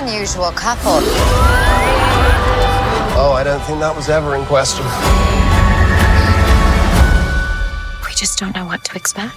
unusual couple. Oh, I don't think that was ever in question. We just don't know what to expect.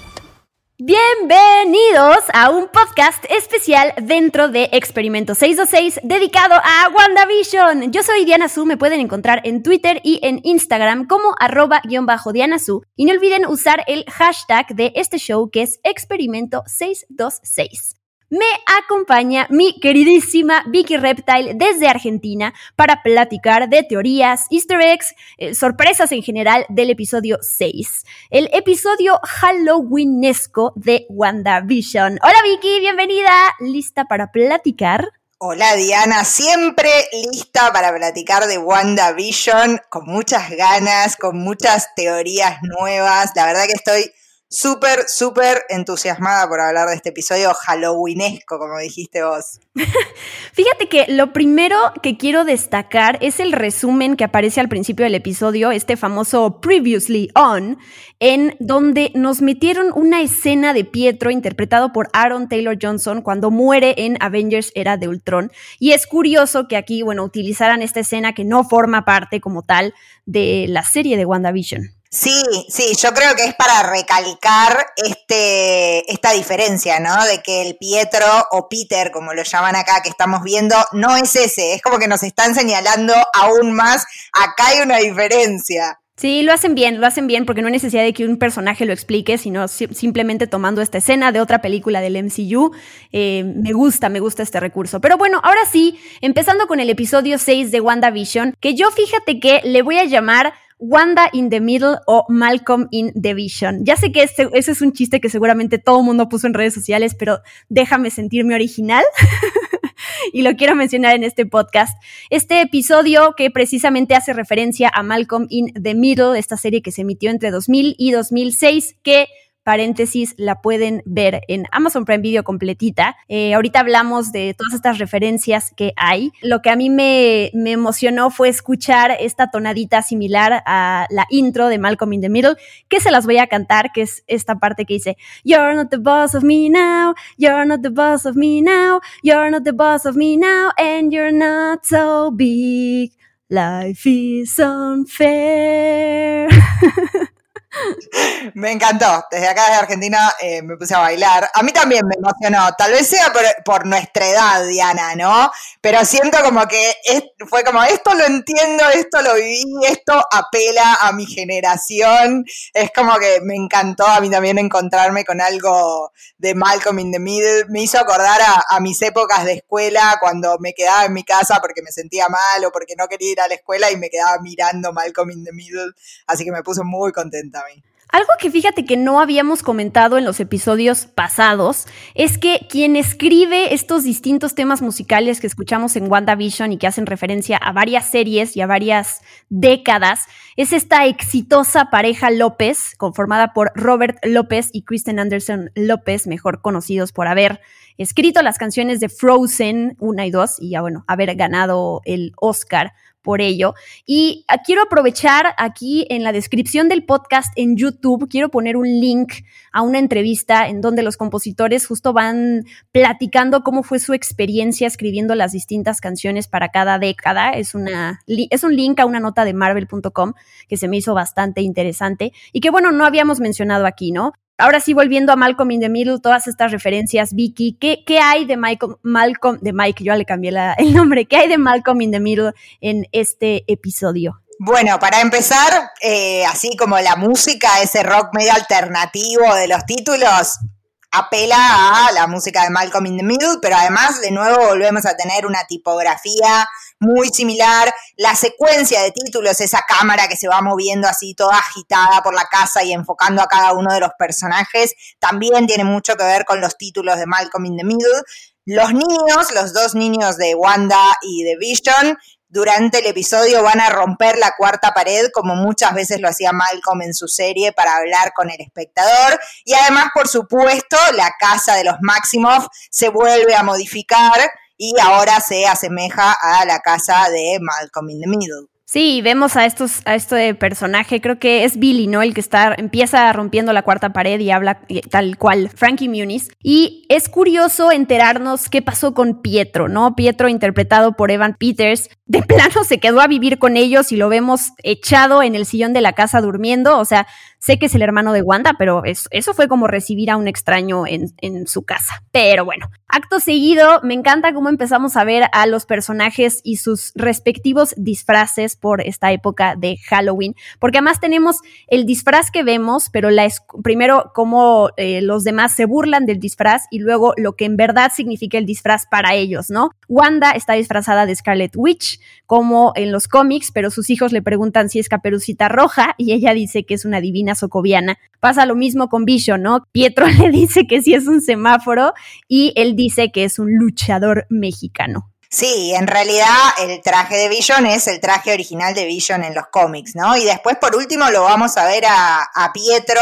Bienvenidos a un podcast especial dentro de Experimento 626 dedicado a WandaVision. Yo soy Diana Su, me pueden encontrar en Twitter y en Instagram como arroba-diana Su. Y no olviden usar el hashtag de este show que es Experimento 626 me acompaña mi queridísima Vicky Reptile desde Argentina para platicar de teorías, easter eggs, eh, sorpresas en general del episodio 6, el episodio Halloweenesco de WandaVision. Hola Vicky, bienvenida, lista para platicar. Hola Diana, siempre lista para platicar de WandaVision, con muchas ganas, con muchas teorías nuevas. La verdad que estoy súper, súper entusiasmada por hablar de este episodio halloweenesco, como dijiste vos. Fíjate que lo primero que quiero destacar es el resumen que aparece al principio del episodio, este famoso Previously On, en donde nos metieron una escena de Pietro interpretado por Aaron Taylor Johnson cuando muere en Avengers Era de Ultron. Y es curioso que aquí, bueno, utilizaran esta escena que no forma parte como tal de la serie de WandaVision. Sí, sí, yo creo que es para recalcar este, esta diferencia, ¿no? De que el Pietro o Peter, como lo llaman acá, que estamos viendo, no es ese. Es como que nos están señalando aún más, acá hay una diferencia. Sí, lo hacen bien, lo hacen bien porque no hay necesidad de que un personaje lo explique, sino simplemente tomando esta escena de otra película del MCU. Eh, me gusta, me gusta este recurso. Pero bueno, ahora sí, empezando con el episodio 6 de WandaVision, que yo fíjate que le voy a llamar Wanda in the Middle o Malcolm in the Vision. Ya sé que ese, ese es un chiste que seguramente todo el mundo puso en redes sociales, pero déjame sentirme original. y lo quiero mencionar en este podcast. Este episodio que precisamente hace referencia a Malcolm in the Middle, esta serie que se emitió entre 2000 y 2006, que paréntesis, la pueden ver en Amazon Prime Video completita. Eh, ahorita hablamos de todas estas referencias que hay. Lo que a mí me, me, emocionó fue escuchar esta tonadita similar a la intro de Malcolm in the Middle, que se las voy a cantar, que es esta parte que dice, You're not the boss of me now, you're not the boss of me now, you're not the boss of me now, and you're not so big. Life is unfair. Me encantó. Desde acá, desde Argentina, eh, me puse a bailar. A mí también me emocionó. Tal vez sea por, nuestra edad, Diana, ¿no? Pero siento como que fue como, esto lo entiendo, esto lo viví, esto apela a mi generación. Es como que me encantó a mí también encontrarme con algo de Malcolm in the Middle. Me hizo acordar a, a mis épocas de escuela, cuando me quedaba en mi casa porque me sentía mal o porque no quería ir a la escuela y me quedaba mirando Malcolm in the Middle. Así que me puse muy contenta. Algo que fíjate que no habíamos comentado en los episodios pasados es que quien escribe estos distintos temas musicales que escuchamos en WandaVision y que hacen referencia a varias series y a varias décadas es esta exitosa pareja López, conformada por Robert López y Kristen Anderson López, mejor conocidos por haber escrito las canciones de Frozen 1 y 2 y ya bueno, haber ganado el Oscar por ello. Y ah, quiero aprovechar aquí en la descripción del podcast en YouTube, quiero poner un link a una entrevista en donde los compositores justo van platicando cómo fue su experiencia escribiendo las distintas canciones para cada década. Es, una, es un link a una nota de marvel.com que se me hizo bastante interesante y que bueno, no habíamos mencionado aquí, ¿no? Ahora sí, volviendo a Malcolm in the Middle, todas estas referencias, Vicky, ¿qué, qué hay de Michael, Malcolm, de Mike, yo le cambié el nombre, qué hay de Malcolm in the Middle en este episodio? Bueno, para empezar, eh, así como la música, ese rock medio alternativo de los títulos, apela a la música de Malcolm in the Middle, pero además de nuevo volvemos a tener una tipografía muy similar, la secuencia de títulos, esa cámara que se va moviendo así toda agitada por la casa y enfocando a cada uno de los personajes, también tiene mucho que ver con los títulos de Malcolm in the Middle. Los niños, los dos niños de Wanda y de Vision, durante el episodio van a romper la cuarta pared, como muchas veces lo hacía Malcolm en su serie, para hablar con el espectador. Y además, por supuesto, la casa de los Maximoff se vuelve a modificar y ahora se asemeja a la casa de Malcolm in the Middle. Sí, vemos a estos, a este personaje, creo que es Billy, ¿no? El que está, empieza rompiendo la cuarta pared y habla tal cual, Frankie Muniz. Y es curioso enterarnos qué pasó con Pietro, ¿no? Pietro, interpretado por Evan Peters, de plano se quedó a vivir con ellos y lo vemos echado en el sillón de la casa durmiendo. O sea, sé que es el hermano de Wanda, pero eso fue como recibir a un extraño en, su casa. Pero bueno, acto seguido, me encanta cómo empezamos a ver a los personajes y sus respectivos disfraces por esta época de Halloween, porque además tenemos el disfraz que vemos, pero la primero cómo eh, los demás se burlan del disfraz y luego lo que en verdad significa el disfraz para ellos, ¿no? Wanda está disfrazada de Scarlet Witch, como en los cómics, pero sus hijos le preguntan si es caperucita roja y ella dice que es una divina socoviana. Pasa lo mismo con Vision, ¿no? Pietro le dice que sí es un semáforo y él dice que es un luchador mexicano. Sí, en realidad el traje de Vision es el traje original de Vision en los cómics, ¿no? Y después, por último, lo vamos a ver a, Pietro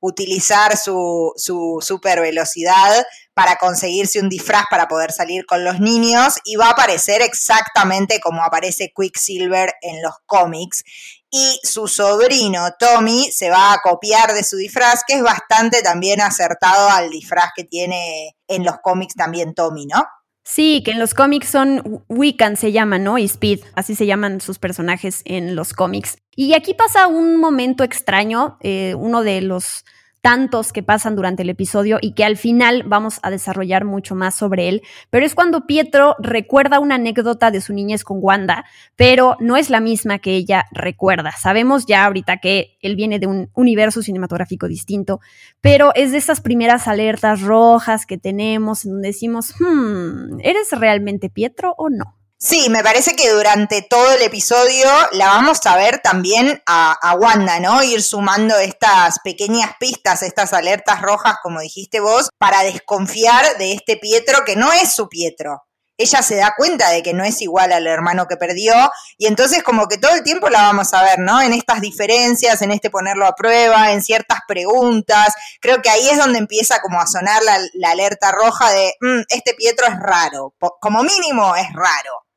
utilizar su super velocidad para conseguirse un disfraz para poder salir con los niños y va a aparecer exactamente como aparece Quicksilver en los cómics. Y su sobrino Tommy se va a copiar de su disfraz, que es bastante también acertado al disfraz que tiene en los cómics también Tommy, ¿no? Sí, que en los cómics son Wiccan se llama, ¿no? Y Speed, así se llaman sus personajes en los cómics. Y aquí pasa un momento extraño, eh, uno de los tantos que pasan durante el episodio y que al final vamos a desarrollar mucho más sobre él, pero es cuando Pietro recuerda una anécdota de su niñez con Wanda, pero no es la misma que ella recuerda. Sabemos ya ahorita que él viene de un universo cinematográfico distinto, pero es de esas primeras alertas rojas que tenemos en donde decimos, hmm, ¿eres realmente Pietro o no? Sí, me parece que durante todo el episodio la vamos a ver también a, Wanda, ¿no? Ir sumando estas pequeñas pistas, estas alertas rojas, como dijiste vos, para desconfiar de este Pietro que no es su Pietro. Ella se da cuenta de que no es igual al hermano que perdió y entonces como que todo el tiempo la vamos a ver, ¿no? En estas diferencias, en este ponerlo a prueba, en ciertas preguntas. Creo que ahí es donde empieza como a sonar la, alerta roja de, mm, este Pietro es raro, como mínimo es raro.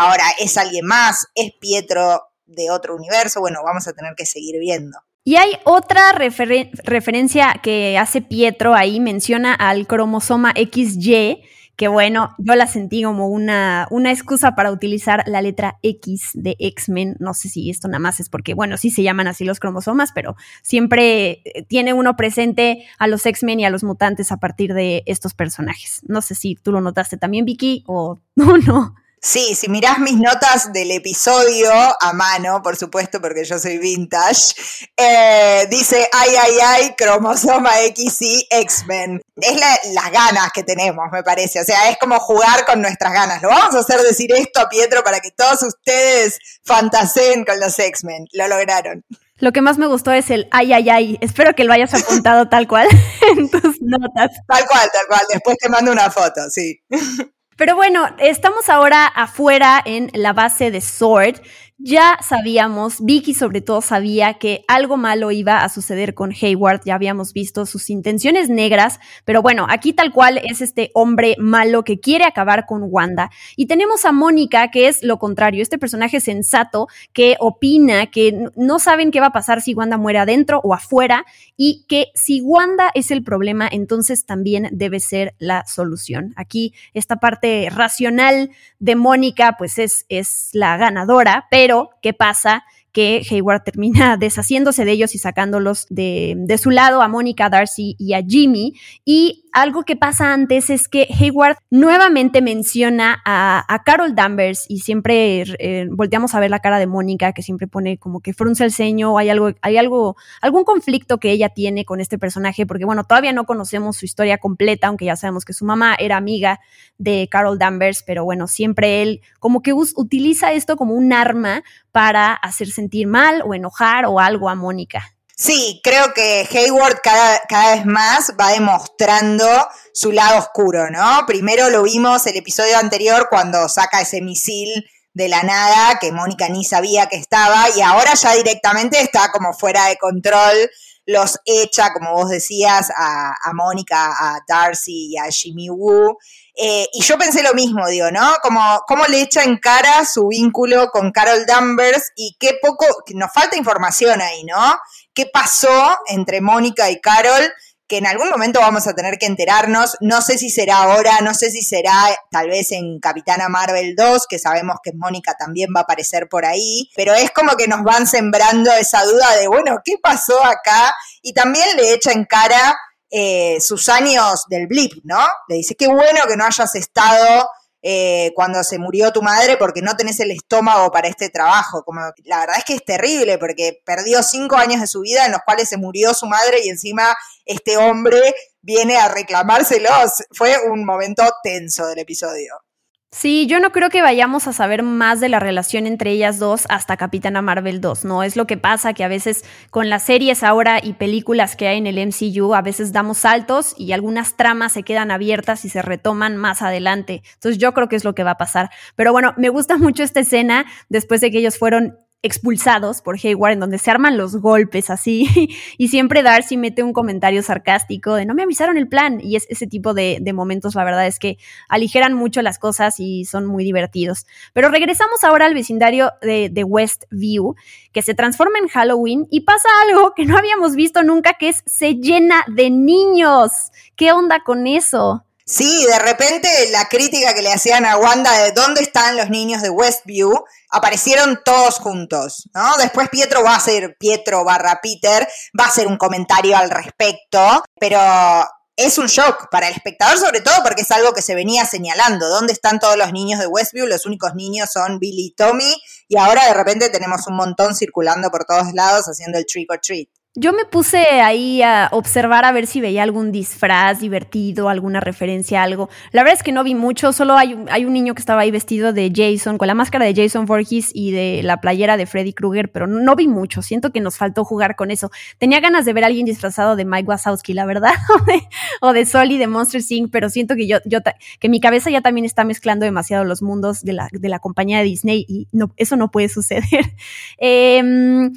Ahora, ¿es alguien más? ¿Es Pietro de otro universo? Bueno, vamos a tener que seguir viendo. Y hay otra referencia que hace Pietro ahí, menciona al cromosoma XY, que bueno, yo la sentí como una, una excusa para utilizar la letra X de X-Men. No sé si esto nada más es porque, bueno, sí se llaman así los cromosomas, pero siempre eh, tiene uno presente a los X-Men y a los mutantes a partir de estos personajes. No sé si tú lo notaste también, Vicky, o no, no. Sí, si mirás mis notas del episodio a mano, por supuesto, porque yo soy vintage, eh, dice ay, ay, ay, cromosoma X y X-Men. Es las ganas que tenemos, me parece. O sea, es como jugar con nuestras ganas. Lo vamos a hacer decir esto a Pietro para que todos ustedes fantaseen con los X-Men. Lo lograron. Lo que más me gustó es el ay, ay, ay. Espero que lo hayas apuntado tal cual en tus notas. Tal cual, tal cual. Después te mando una foto, sí. Pero bueno, estamos ahora afuera en la base de Sword ya sabíamos, Vicky sobre todo sabía que algo malo iba a suceder con Hayward, ya habíamos visto sus intenciones negras, pero bueno, aquí tal cual es este hombre malo que quiere acabar con Wanda. Y tenemos a Mónica, que es lo contrario, este personaje sensato que opina que no saben qué va a pasar si Wanda muere adentro o afuera y que si Wanda es el problema, entonces también debe ser la solución. Aquí esta parte racional de Mónica pues es, es la ganadora, pero pero, ¿qué pasa? que Hayward termina deshaciéndose de ellos y sacándolos de, de, su lado a Mónica, Darcy y a Jimmy. Y algo que pasa antes es que Hayward nuevamente menciona a, Carol Danvers y siempre eh, volteamos a ver la cara de Mónica que siempre pone como que frunce el ceño, hay algo, hay algo, algún conflicto que ella tiene con este personaje, porque bueno, todavía no conocemos su historia completa, aunque ya sabemos que su mamá era amiga de Carol Danvers, pero bueno, siempre él como que utiliza esto como un arma para hacer sentir mal o enojar o algo a Mónica. Sí, creo que Hayward cada, cada, vez más va demostrando su lado oscuro, ¿no? Primero lo vimos el episodio anterior cuando saca ese misil de la nada que Mónica ni sabía que estaba y ahora ya directamente está como fuera de control, los echa, como vos decías, a, a Mónica, a Darcy y a Jimmy Woo. Eh, y yo pensé lo mismo, digo, ¿no? Como cómo le echa en cara su vínculo con Carol Danvers y qué poco, nos falta información ahí, ¿no? ¿Qué pasó entre Mónica y Carol? que en algún momento vamos a tener que enterarnos, no sé si será ahora, no sé si será tal vez en Capitana Marvel 2, que sabemos que Mónica también va a aparecer por ahí, pero es como que nos van sembrando esa duda de, bueno, ¿qué pasó acá? Y también le echa en cara eh, sus años del blip, ¿no? Le dice, qué bueno que no hayas estado eh, cuando se murió tu madre porque no tenés el estómago para este trabajo. Como, la verdad es que es terrible porque perdió cinco años de su vida en los cuales se murió su madre y encima este hombre viene a reclamárselos. Fue un momento tenso del episodio. Sí, yo no creo que vayamos a saber más de la relación entre ellas dos hasta Capitana Marvel 2, ¿no? Es lo que pasa que a veces con las series ahora y películas que hay en el MCU, a veces damos saltos y algunas tramas se quedan abiertas y se retoman más adelante. Entonces yo creo que es lo que va a pasar. Pero bueno, me gusta mucho esta escena después de que ellos fueron expulsados por Hayward, en donde se arman los golpes así, y siempre Darcy mete un comentario sarcástico de no me avisaron el plan, y es ese tipo de, momentos, la verdad es que aligeran mucho las cosas y son muy divertidos. Pero regresamos ahora al vecindario de, de Westview, que se transforma en Halloween, y pasa algo que no habíamos visto nunca, que es se llena de niños. ¿Qué onda con eso? Sí, de repente la crítica que le hacían a Wanda de dónde están los niños de Westview, aparecieron todos juntos, ¿no? Después Pietro va a ser, Pietro barra Peter, va a hacer un comentario al respecto, pero es un shock para el espectador, sobre todo porque es algo que se venía señalando. ¿Dónde están todos los niños de Westview? Los únicos niños son Billy y Tommy, y ahora de repente tenemos un montón circulando por todos lados haciendo el trick or treat. Yo me puse ahí a observar a ver si veía algún disfraz divertido, alguna referencia algo. La verdad es que no vi mucho, solo hay, un niño que estaba ahí vestido de Jason, con la máscara de Jason Voorhees y de la playera de Freddy Krueger, pero no vi mucho. Siento que nos faltó jugar con eso. Tenía ganas de ver a alguien disfrazado de Mike Wazowski, la verdad, o de, Soli de Monster Inc., pero siento que yo, que mi cabeza ya también está mezclando demasiado los mundos de la, compañía de Disney y eso no puede suceder. Em,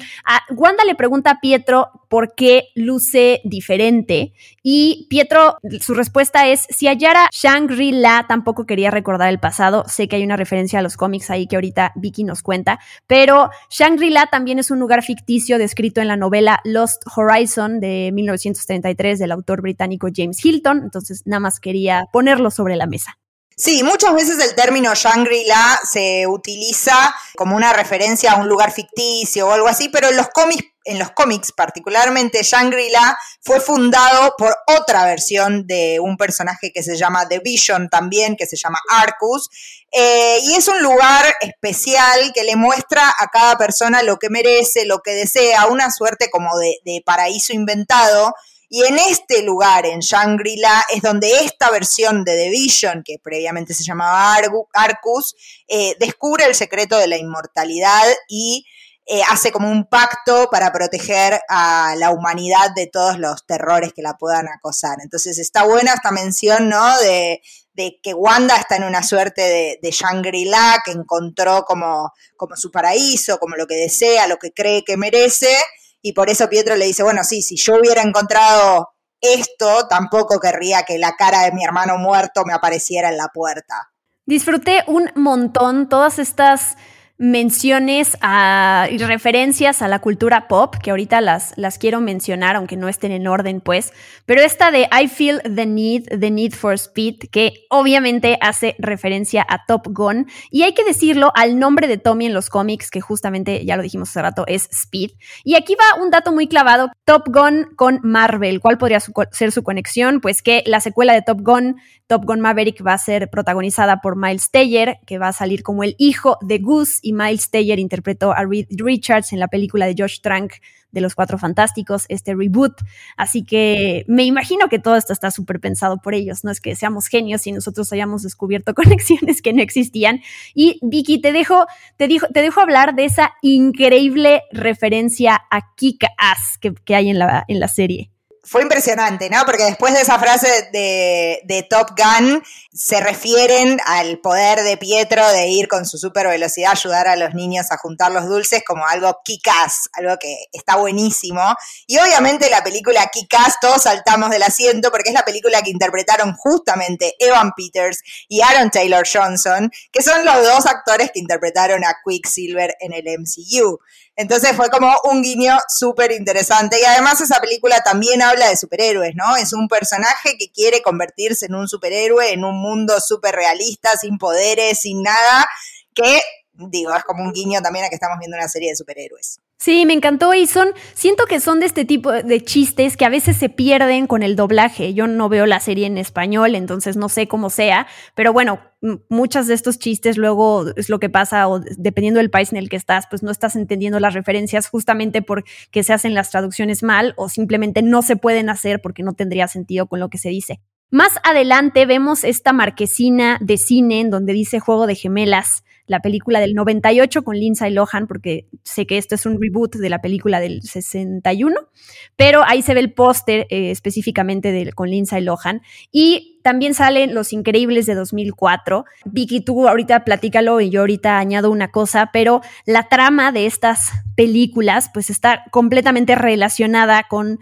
Wanda le pregunta a Pietro por qué luce diferente. Y Pietro, su respuesta es, si hallara Shangri-La, tampoco quería recordar el pasado. Sé que hay una referencia a los cómics ahí que ahorita Vicky nos cuenta, pero Shangri-La también es un lugar ficticio descrito en la novela Lost Horizon de 1933 del autor británico James Hilton. Entonces, nada más quería ponerlo sobre la mesa. Sí, muchas veces el término Shangri-La se utiliza como una referencia a un lugar ficticio o algo así, pero en los cómics, en los cómics particularmente Shangri-La fue fundado por otra versión de un personaje que se llama The Vision también, que se llama Arcus, eh, y es un lugar especial que le muestra a cada persona lo que merece, lo que desea, una suerte como de, de paraíso inventado y en este lugar, en Shangri-La, es donde esta versión de The Vision, que previamente se llamaba Arcus, eh, descubre el secreto de la inmortalidad y eh, hace como un pacto para proteger a la humanidad de todos los terrores que la puedan acosar. Entonces está buena esta mención, ¿no? De, que Wanda está en una suerte de, Shangri-La, que encontró como su paraíso, como lo que desea, lo que cree que merece, y por eso Pietro le dice, bueno, sí, si yo hubiera encontrado esto, tampoco querría que la cara de mi hermano muerto me apareciera en la puerta. Disfruté un montón todas estas menciones a, y referencias a la cultura pop, que ahorita las, las quiero mencionar, aunque no estén en orden, pues, pero esta de I Feel the Need, The Need for Speed, que obviamente hace referencia a Top Gun, y hay que decirlo al nombre de Tommy en los cómics, que justamente, ya lo dijimos hace rato, es Speed. Y aquí va un dato muy clavado, Top Gun con Marvel, ¿cuál podría ser su conexión? Pues que la secuela de Top Gun, Top Gun Maverick, va a ser protagonizada por Miles Teller, que va a salir como el hijo de Goose y Miles Teller interpretó a Reed Richards en la película de Josh Trank de Los Cuatro Fantásticos, este reboot. Así que me imagino que todo esto está súper pensado por ellos. No es que seamos genios y nosotros hayamos descubierto conexiones que no existían. Y Vicky, te dejo, te te dejo hablar de esa increíble referencia a Kick Ass que, hay en la, en la serie. Fue impresionante, ¿no? Porque después de esa frase de, Top Gun, se refieren al poder de Pietro de ir con su super velocidad a ayudar a los niños a juntar los dulces como algo kickass, algo que está buenísimo. Y obviamente la película Kickass, todos saltamos del asiento porque es la película que interpretaron justamente Evan Peters y Aaron Taylor Johnson, que son los dos actores que interpretaron a Quicksilver en el MCU. Entonces fue como un guiño súper interesante. Y además esa película también habla de superhéroes, ¿no? Es un personaje que quiere convertirse en un superhéroe en un mundo súper realista, sin poderes, sin nada, que digo, es como un guiño también a que estamos viendo una serie de superhéroes. Sí, me encantó y son, siento que son de este tipo de chistes que a veces se pierden con el doblaje. Yo no veo la serie en español, entonces no sé cómo sea, pero bueno, muchos de estos chistes luego es lo que pasa o dependiendo del país en el que estás, pues no estás entendiendo las referencias justamente porque se hacen las traducciones mal o simplemente no se pueden hacer porque no tendría sentido con lo que se dice. Más adelante vemos esta marquesina de cine en donde dice Juego de Gemelas la película del 98 con Lindsay Lohan, porque sé que esto es un reboot de la película del 61, pero ahí se ve el póster eh, específicamente con Lindsay Lohan. Y también salen Los Increíbles de 2004. Vicky, tú ahorita platícalo y yo ahorita añado una cosa, pero la trama de estas películas pues está completamente relacionada con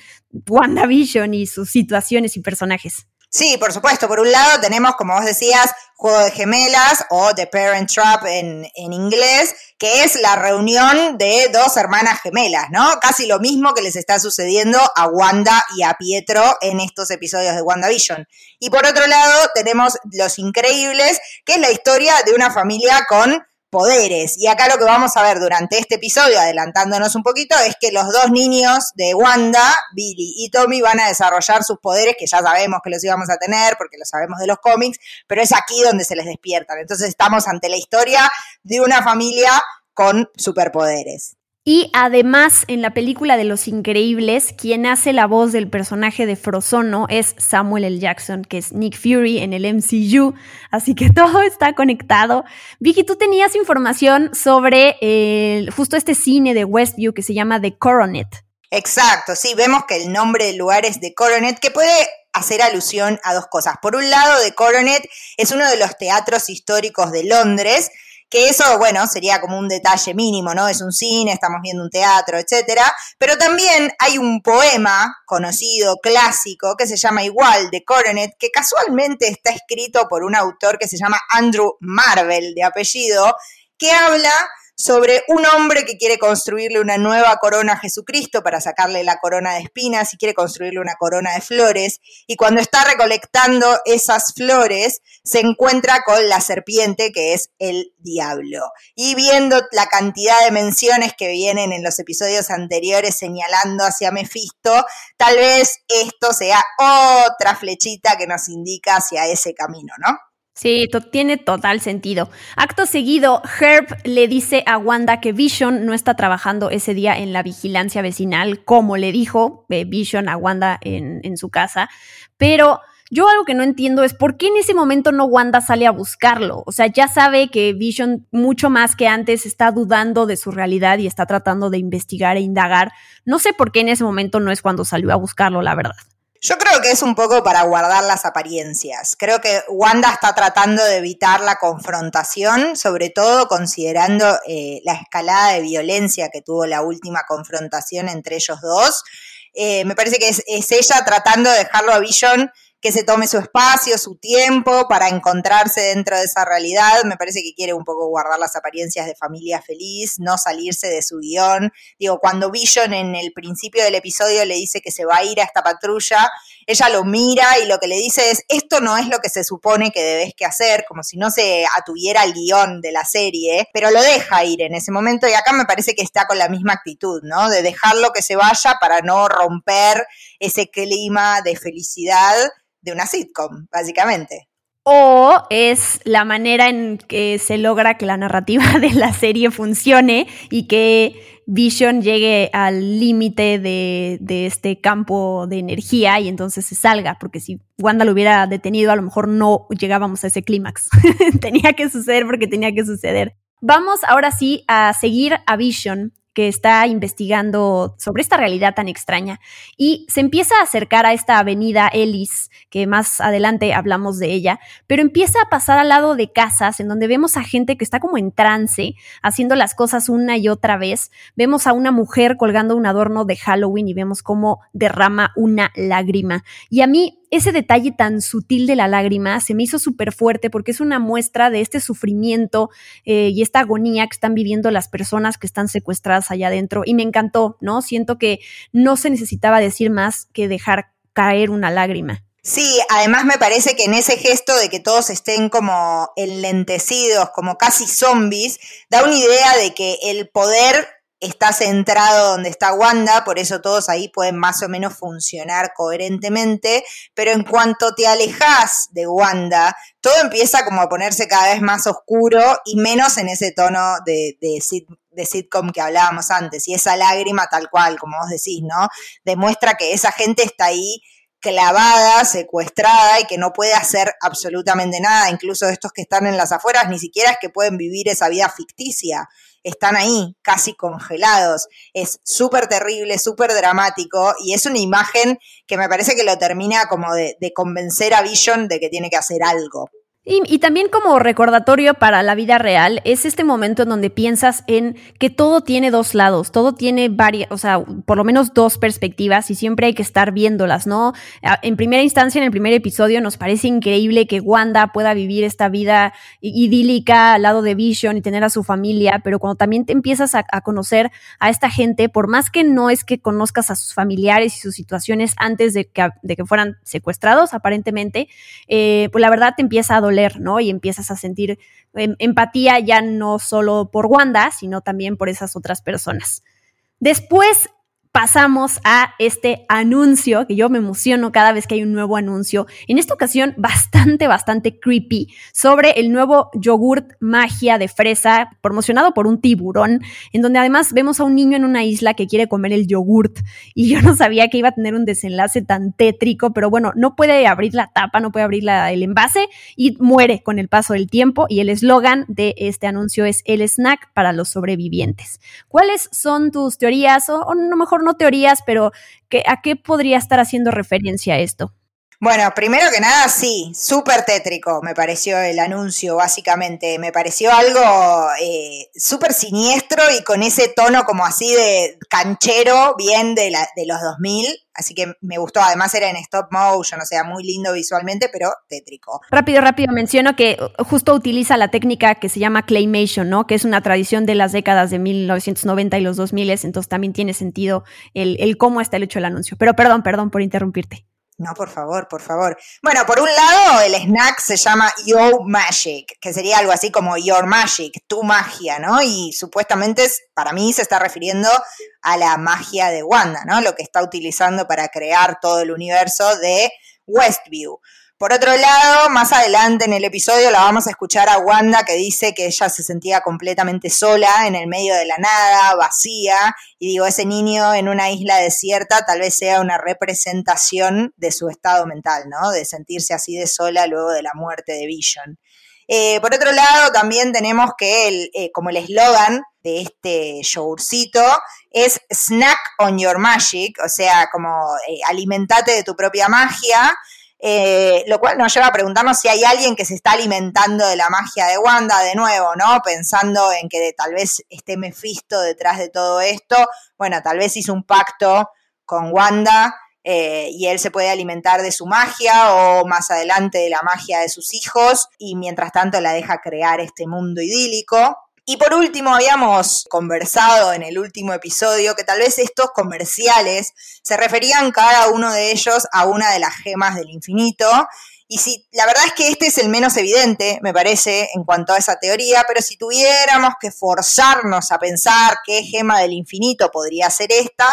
WandaVision y sus situaciones y personajes. Sí, por supuesto. Por un lado tenemos, como vos decías, Juego de Gemelas o The Parent Trap en, en, inglés, que es la reunión de dos hermanas gemelas, ¿no? Casi lo mismo que les está sucediendo a Wanda y a Pietro en estos episodios de WandaVision. Y por otro lado tenemos Los Increíbles, que es la historia de una familia con poderes. Y acá lo que vamos a ver durante este episodio, adelantándonos un poquito, es que los dos niños de Wanda, Billy y Tommy, van a desarrollar sus poderes, que ya sabemos que los íbamos a tener, porque lo sabemos de los cómics, pero es aquí donde se les despiertan. Entonces estamos ante la historia de una familia con superpoderes. Y además, en la película de Los Increíbles, quien hace la voz del personaje de Frozono es Samuel L. Jackson, que es Nick Fury en el MCU. Así que todo está conectado. Vicky, tú tenías información sobre eh, justo este cine de Westview que se llama The Coronet. Exacto, sí, vemos que el nombre del lugar es The Coronet, que puede hacer alusión a dos cosas. Por un lado, The Coronet es uno de los teatros históricos de Londres que eso, bueno, sería como un detalle mínimo, ¿no? Es un cine, estamos viendo un teatro, etcétera, pero también hay un poema conocido, clásico, que se llama igual, de Coronet, que casualmente está escrito por un autor que se llama Andrew Marvel, de apellido, que habla sobre un hombre que quiere construirle una nueva corona a Jesucristo para sacarle la corona de espinas y quiere construirle una corona de flores. Y cuando está recolectando esas flores, se encuentra con la serpiente que es el diablo. Y viendo la cantidad de menciones que vienen en los episodios anteriores señalando hacia Mefisto, tal vez esto sea otra flechita que nos indica hacia ese camino, ¿no? Sí, tiene total sentido. Acto seguido, Herb le dice a Wanda que Vision no está trabajando ese día en la vigilancia vecinal, como le dijo eh, Vision a Wanda en, en su casa, pero yo algo que no entiendo es por qué en ese momento no Wanda sale a buscarlo. O sea, ya sabe que Vision mucho más que antes está dudando de su realidad y está tratando de investigar e indagar. No sé por qué en ese momento no es cuando salió a buscarlo, la verdad. Yo creo que es un poco para guardar las apariencias. Creo que Wanda está tratando de evitar la confrontación, sobre todo considerando eh, la escalada de violencia que tuvo la última confrontación entre ellos dos. Eh, me parece que es, ella tratando de dejarlo a Vision que se tome su espacio, su tiempo para encontrarse dentro de esa realidad. Me parece que quiere un poco guardar las apariencias de familia feliz, no salirse de su guion. Digo, cuando Vision en el principio del episodio le dice que se va a ir a esta patrulla, ella lo mira y lo que le dice es, esto no es lo que se supone que debes que hacer, como si no se atuviera el guion de la serie, pero lo deja ir en ese momento y acá me parece que está con la misma actitud, ¿no? De dejarlo que se vaya para no romper ese clima de felicidad de una sitcom, básicamente. O es la manera en que se logra que la narrativa de la serie funcione y que Vision llegue al límite de, este campo de energía y entonces se salga, porque si Wanda lo hubiera detenido, a lo mejor no llegábamos a ese clímax. tenía que suceder porque tenía que suceder. Vamos ahora sí a seguir a Vision que está investigando sobre esta realidad tan extraña y se empieza a acercar a esta avenida Ellis, que más adelante hablamos de ella, pero empieza a pasar al lado de casas en donde vemos a gente que está como en trance, haciendo las cosas una y otra vez. Vemos a una mujer colgando un adorno de Halloween y vemos cómo derrama una lágrima. Y a mí ese detalle tan sutil de la lágrima se me hizo súper fuerte porque es una muestra de este sufrimiento eh, y esta agonía que están viviendo las personas que están secuestradas allá adentro. Y me encantó, ¿no? Siento que no se necesitaba decir más que dejar caer una lágrima. Sí, además me parece que en ese gesto de que todos estén como enlentecidos, como casi zombies, da una idea de que el poder está centrado donde está Wanda, por eso todos ahí pueden más o menos funcionar coherentemente, pero en cuanto te alejas de Wanda, todo empieza como a ponerse cada vez más oscuro y menos en ese tono de, de, sitcom que hablábamos antes, y esa lágrima tal cual, como vos decís, ¿no? Demuestra que esa gente está ahí clavada, secuestrada y que no puede hacer absolutamente nada, incluso estos que están en las afueras, ni siquiera es que pueden vivir esa vida ficticia, están ahí, casi congelados. Es súper terrible, súper dramático y es una imagen que me parece que lo termina como de, de convencer a Vision de que tiene que hacer algo. Y, también como recordatorio para la vida real, es este momento en donde piensas en que todo tiene dos lados, todo tiene varias, o sea, por lo menos dos perspectivas y siempre hay que estar viéndolas, ¿no? En primera instancia, en el primer episodio, nos parece increíble que Wanda pueda vivir esta vida idílica al lado de Vision y tener a su familia, pero cuando también te empiezas a, conocer a esta gente, por más que no es que conozcas a sus familiares y sus situaciones antes de que, de que fueran secuestrados, aparentemente, eh, pues la verdad te empieza a doler, Y empiezas a sentir em, empatía ya no solo por Wanda, sino también por esas otras personas. Después pasamos a este anuncio, que yo me emociono cada vez que hay un nuevo anuncio, en esta ocasión bastante, bastante creepy, sobre el nuevo yogurt magia de fresa promocionado por un tiburón, en donde además vemos a un niño en una isla que quiere comer el yogurt. Y yo no sabía que iba a tener un desenlace tan tétrico, pero bueno, no puede abrir la tapa, no puede abrir el envase y muere con el paso del tiempo. Y el eslogan de este anuncio es el snack para los sobrevivientes. ¿Cuáles son tus teorías o, o no mejor no teorías, pero ¿a qué podría estar haciendo referencia esto? Bueno, primero que nada, sí, súper tétrico me pareció el anuncio, básicamente. Me pareció algo eh, súper siniestro y con ese tono como así de canchero, bien de, la, de los 2000. Así que me gustó. Además era en stop motion, o sea, muy lindo visualmente, pero tétrico. Rápido, rápido, menciono que justo utiliza la técnica que se llama claymation, ¿no? Que es una tradición de las décadas de 1990 y los 2000, entonces también tiene sentido el, el cómo está el hecho del anuncio. Pero perdón, perdón por interrumpirte. No, por favor, por favor. Bueno, por un lado, el snack se llama Your Magic, que sería algo así como Your Magic, tu magia, ¿no? Y supuestamente para mí se está refiriendo a la magia de Wanda, ¿no? Lo que está utilizando para crear todo el universo de Westview. Por otro lado, más adelante en el episodio la vamos a escuchar a Wanda que dice que ella se sentía completamente sola en el medio de la nada, vacía, y digo, ese niño en una isla desierta tal vez sea una representación de su estado mental, ¿no? De sentirse así de sola luego de la muerte de Vision. Eh, por otro lado, también tenemos que el, eh, como el eslogan de este yogurcito es Snack on Your Magic, o sea, como eh, alimentate de tu propia magia. Eh, lo cual nos lleva a preguntarnos si hay alguien que se está alimentando de la magia de Wanda de nuevo, ¿no? Pensando en que tal vez esté Mephisto detrás de todo esto. Bueno, tal vez hizo un pacto con Wanda eh, y él se puede alimentar de su magia o más adelante de la magia de sus hijos y mientras tanto la deja crear este mundo idílico. Y por último, habíamos conversado en el último episodio que tal vez estos comerciales se referían cada uno de ellos a una de las gemas del infinito. Y si, la verdad es que este es el menos evidente, me parece, en cuanto a esa teoría, pero si tuviéramos que forzarnos a pensar qué gema del infinito podría ser esta,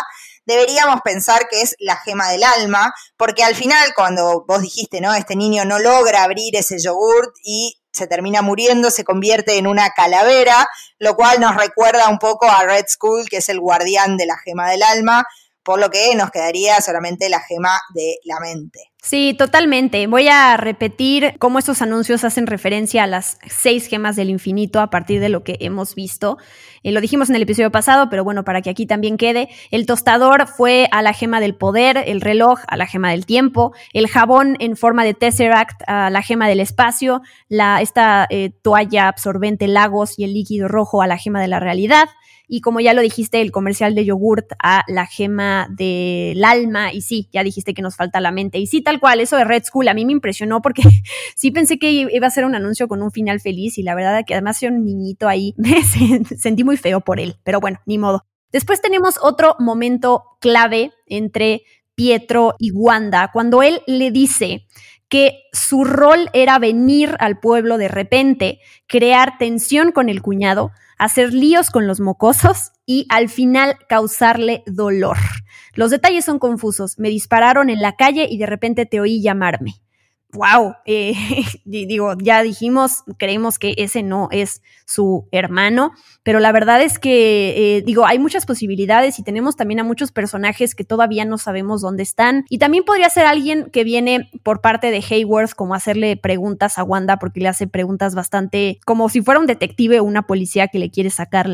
deberíamos pensar que es la gema del alma, porque al final, cuando vos dijiste, ¿no? Este niño no logra abrir ese yogurt y se termina muriendo, se convierte en una calavera, lo cual nos recuerda un poco a Red Skull, que es el guardián de la gema del alma, por lo que nos quedaría solamente la gema de la mente. Sí, totalmente. Voy a repetir cómo esos anuncios hacen referencia a las seis gemas del infinito a partir de lo que hemos visto. Eh, lo dijimos en el episodio pasado, pero bueno, para que aquí también quede. El tostador fue a la gema del poder, el reloj a la gema del tiempo, el jabón en forma de Tesseract a la gema del espacio, la, esta eh, toalla absorbente Lagos y el líquido rojo a la gema de la realidad. Y como ya lo dijiste, el comercial de yogurt a la gema del alma. Y sí, ya dijiste que nos falta la mente. Y sí, tal cual, eso de Red School a mí me impresionó porque sí pensé que iba a ser un anuncio con un final feliz y la verdad que además era un niñito ahí. Me sentí muy feo por él, pero bueno, ni modo. Después tenemos otro momento clave entre Pietro y Wanda, cuando él le dice que su rol era venir al pueblo de repente, crear tensión con el cuñado, hacer líos con los mocosos y al final causarle dolor. Los detalles son confusos. Me dispararon en la calle y de repente te oí llamarme wow, eh, digo, ya dijimos, creemos que ese no es su hermano, pero la verdad es que, eh, digo, hay muchas posibilidades y tenemos también a muchos personajes que todavía no sabemos dónde están. Y también podría ser alguien que viene por parte de Hayworth, como hacerle preguntas a Wanda, porque le hace preguntas bastante como si fuera un detective o una policía que le quiere sacar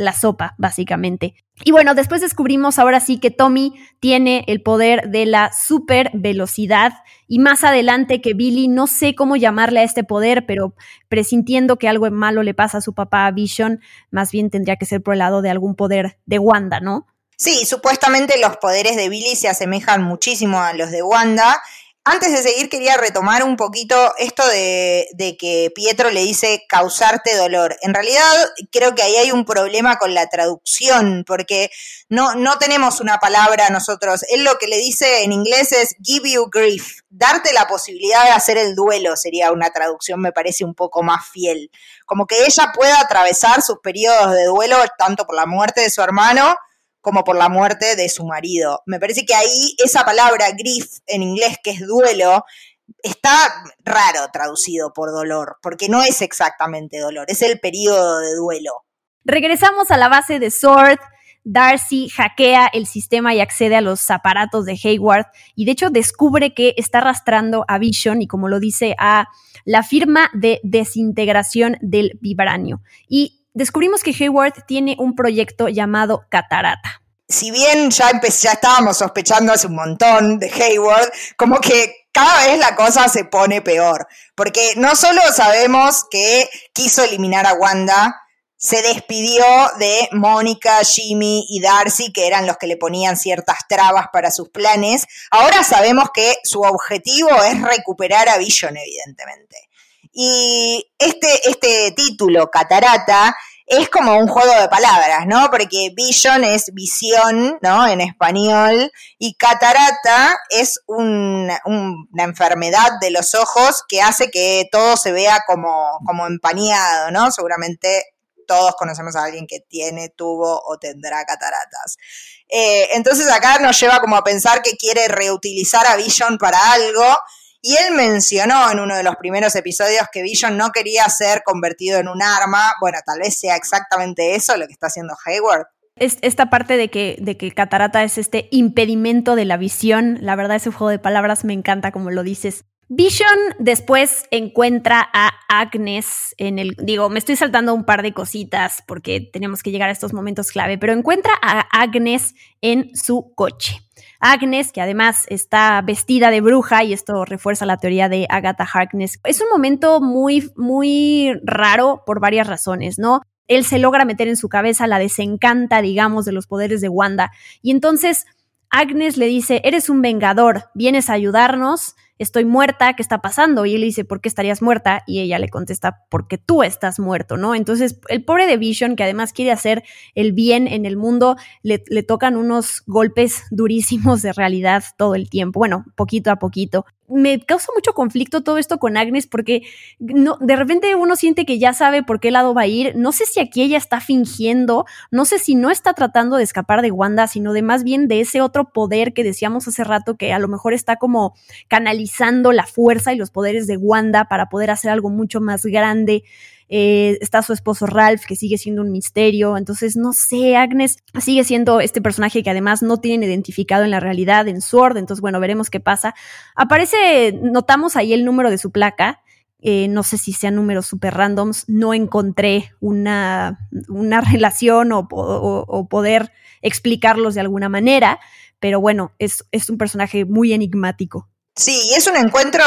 la, sopa, básicamente. Y bueno, después descubrimos ahora sí que Tommy tiene el poder de la super velocidad y más adelante que Billy, no sé cómo llamarle a este poder, pero presintiendo que algo malo le pasa a su papá Vision, más bien tendría que ser por el lado de algún poder de Wanda, ¿no? Sí, supuestamente los poderes de Billy se asemejan muchísimo a los de Wanda antes de seguir, quería retomar un poquito esto de, que Pietro le dice causarte dolor. En realidad, creo que ahí hay un problema con la traducción, porque no, no tenemos una palabra nosotros. Él lo que le dice en inglés es give you grief. Darte la posibilidad de hacer el duelo sería una traducción, me parece un poco más fiel. Como que ella pueda atravesar sus periodos de duelo, tanto por la muerte de su hermano, como por la muerte de su marido. Me parece que ahí esa palabra grief en inglés, que es duelo, está raro traducido por dolor, porque no es exactamente dolor, es el periodo de duelo. Regresamos a la base de Sword. Darcy hackea el sistema y accede a los aparatos de Hayward y de hecho descubre que está arrastrando a Vision y como lo dice a la firma de desintegración del vibranio. Y descubrimos que Hayward tiene un proyecto llamado Catarata. Si bien ya, ya estábamos sospechando hace un montón de Hayward, como que cada vez la cosa se pone peor, porque no solo sabemos que quiso eliminar a Wanda, se despidió de Mónica, Jimmy y Darcy, que eran los que le ponían ciertas trabas para sus planes. Ahora sabemos que su objetivo es recuperar a Vision, evidentemente. Y este, este título, Catarata, es como un juego de palabras, ¿no? Porque vision es visión, ¿no? En español, y catarata es una enfermedad de los ojos que hace que todo se vea como, como empañado, ¿no? Seguramente todos conocemos a alguien que tiene, tuvo o tendrá cataratas. Eh, entonces acá nos lleva como a pensar que quiere reutilizar a Vision para algo y él mencionó en uno de los primeros episodios que Vision no quería ser convertido en un arma. Bueno, tal vez sea exactamente eso lo que está haciendo Hayward. esta parte de que, de que catarata es este impedimento de la visión, la verdad ese juego de palabras me encanta como lo dices. Vision después encuentra a Agnes en el, digo, me estoy saltando un par de cositas porque tenemos que llegar a estos momentos clave, pero encuentra a Agnes en su coche. Agnes, que además está vestida de bruja, y esto refuerza la teoría de Agatha Harkness. Es un momento muy, muy raro por varias razones, ¿no? Él se logra meter en su cabeza la desencanta, digamos, de los poderes de Wanda. Y entonces Agnes le dice, eres un vengador, vienes a ayudarnos, estoy muerta, ¿qué está pasando? Y él dice, ¿por qué estarías muerta? Y ella le contesta, porque tú estás muerto, ¿no? Entonces, el pobre de Vision, que además quiere hacer el bien en el mundo, le, le tocan unos golpes durísimos de realidad todo el tiempo, bueno, poquito a poquito me causa mucho conflicto todo esto con Agnes porque no, de repente uno siente que ya sabe por qué lado va a ir. No sé si aquí ella está fingiendo, no sé si no está tratando de escapar de Wanda, sino de más bien de ese otro poder que decíamos hace rato que a lo mejor está como canalizando la fuerza y los poderes de Wanda para poder hacer algo mucho más grande. Eh, está su esposo Ralph, que sigue siendo un misterio, entonces no sé, Agnes sigue siendo este personaje que además no tienen identificado en la realidad, en Sword, entonces bueno, veremos qué pasa. Aparece, notamos ahí el número de su placa, eh, no sé si sean números super randoms, no encontré una, una relación o, o, poder explicarlos de alguna manera, pero bueno, es, es un personaje muy enigmático. Sí, es un encuentro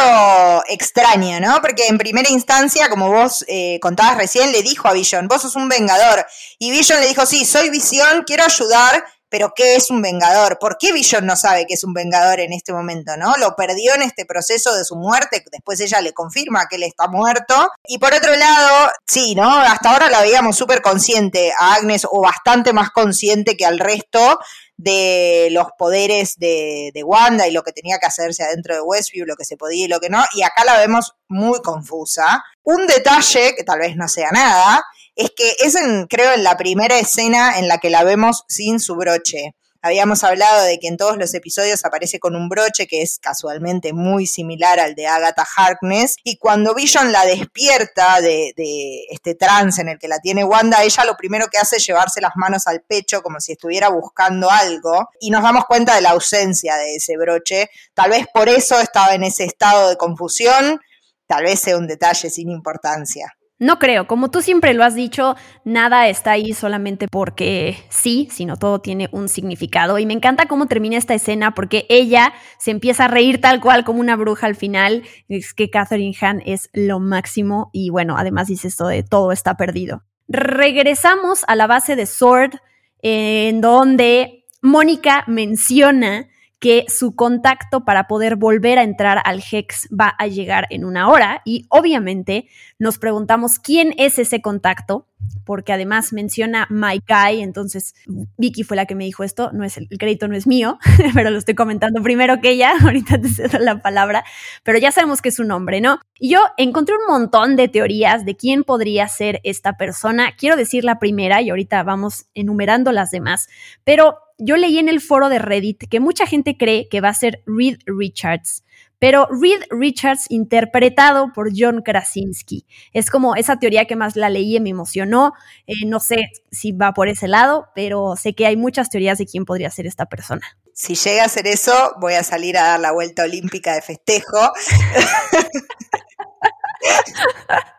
extraño, ¿no? Porque en primera instancia, como vos eh, contabas recién, le dijo a Vision, vos sos un vengador. Y Vision le dijo, sí, soy Visión, quiero ayudar, pero ¿qué es un vengador? ¿Por qué Vision no sabe que es un vengador en este momento, no? Lo perdió en este proceso de su muerte, después ella le confirma que él está muerto. Y por otro lado, sí, ¿no? Hasta ahora la veíamos súper consciente a Agnes, o bastante más consciente que al resto, de los poderes de, de, Wanda y lo que tenía que hacerse adentro de Westview, lo que se podía y lo que no, y acá la vemos muy confusa. Un detalle, que tal vez no sea nada, es que es creo, en la primera escena en la que la vemos sin su broche. Habíamos hablado de que en todos los episodios aparece con un broche que es casualmente muy similar al de Agatha Harkness. Y cuando Vision la despierta de, este trance en el que la tiene Wanda, ella lo primero que hace es llevarse las manos al pecho como si estuviera buscando algo. Y nos damos cuenta de la ausencia de ese broche. Tal vez por eso estaba en ese estado de confusión. Tal vez sea un detalle sin importancia. No creo, como tú siempre lo has dicho, nada está ahí solamente porque sí, sino todo tiene un significado. Y me encanta cómo termina esta escena porque ella se empieza a reír tal cual como una bruja al final. Es que Catherine Hahn es lo máximo y bueno, además dice esto de todo está perdido. Regresamos a la base de Sword, en donde Mónica menciona que su contacto para poder volver a entrar al Hex va a llegar en una hora. Y obviamente nos preguntamos quién es ese contacto, porque además menciona My Guy, entonces Vicky fue la que me dijo esto, no es el, crédito no es mío, pero lo estoy comentando primero que ella, ahorita te cedo la palabra, pero ya sabemos que es su nombre, ¿no? Y yo encontré un montón de teorías de quién podría ser esta persona, quiero decir la primera y ahorita vamos enumerando las demás, pero yo leí en el foro de Reddit que mucha gente cree que va a ser Reed Richards, pero Reed Richards interpretado por John Krasinski. Es como esa teoría que más la leí y me emocionó. Eh, no sé si va por ese lado, pero sé que hay muchas teorías de quién podría ser esta persona. Si llega a ser eso, voy a salir a dar la vuelta olímpica de festejo.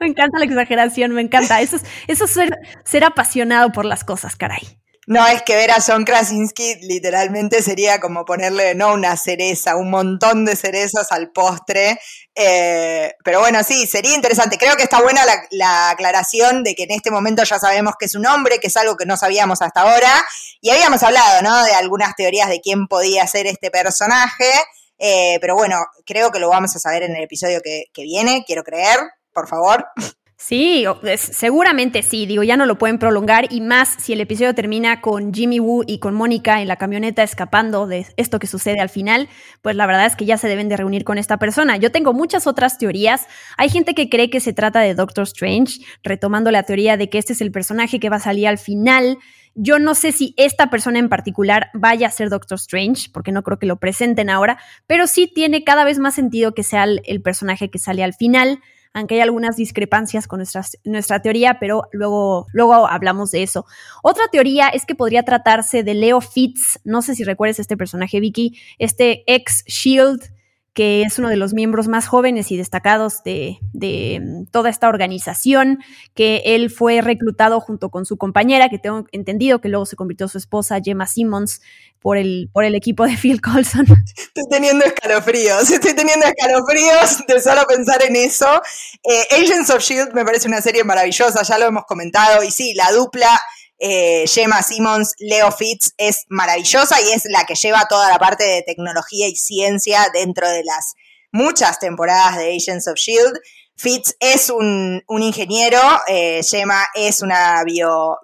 me encanta la exageración, me encanta. Eso es, eso ser, ser apasionado por las cosas, caray. No, es que ver a John Krasinski literalmente sería como ponerle, no una cereza, un montón de cerezas al postre. Eh, pero bueno, sí, sería interesante. Creo que está buena la, aclaración de que en este momento ya sabemos que es un hombre, que es algo que no sabíamos hasta ahora. Y habíamos hablado, ¿no? De algunas teorías de quién podía ser este personaje. Eh, pero bueno, creo que lo vamos a saber en el episodio que, que viene, quiero creer, por favor. Sí, seguramente sí, digo, ya no lo pueden prolongar y más si el episodio termina con Jimmy Woo y con Mónica en la camioneta escapando de esto que sucede al final, pues la verdad es que ya se deben de reunir con esta persona. Yo tengo muchas otras teorías. Hay gente que cree que se trata de Doctor Strange, retomando la teoría de que este es el personaje que va a salir al final. Yo no sé si esta persona en particular vaya a ser Doctor Strange, porque no creo que lo presenten ahora, pero sí tiene cada vez más sentido que sea el personaje que sale al final aunque hay algunas discrepancias con nuestra, nuestra teoría, pero luego, luego hablamos de eso. Otra teoría es que podría tratarse de Leo Fitz, no sé si recuerdas este personaje, Vicky, este ex Shield que es uno de los miembros más jóvenes y destacados de, mm, toda esta organización, que él fue reclutado junto con su compañera, que tengo entendido que luego se convirtió su esposa, Gemma Simmons, por el, por el equipo de Phil Colson. Estoy teniendo escalofríos, estoy teniendo escalofríos de solo pensar en eso. Eh, Agents of Shield me parece una serie maravillosa, ya lo hemos comentado, y sí, la dupla eh, Gemma Simmons, Leo Fitz es maravillosa y es la que lleva toda la parte de tecnología y ciencia dentro de las muchas temporadas de Agents of Shield. Fitz es un, ingeniero, eh, Gemma es una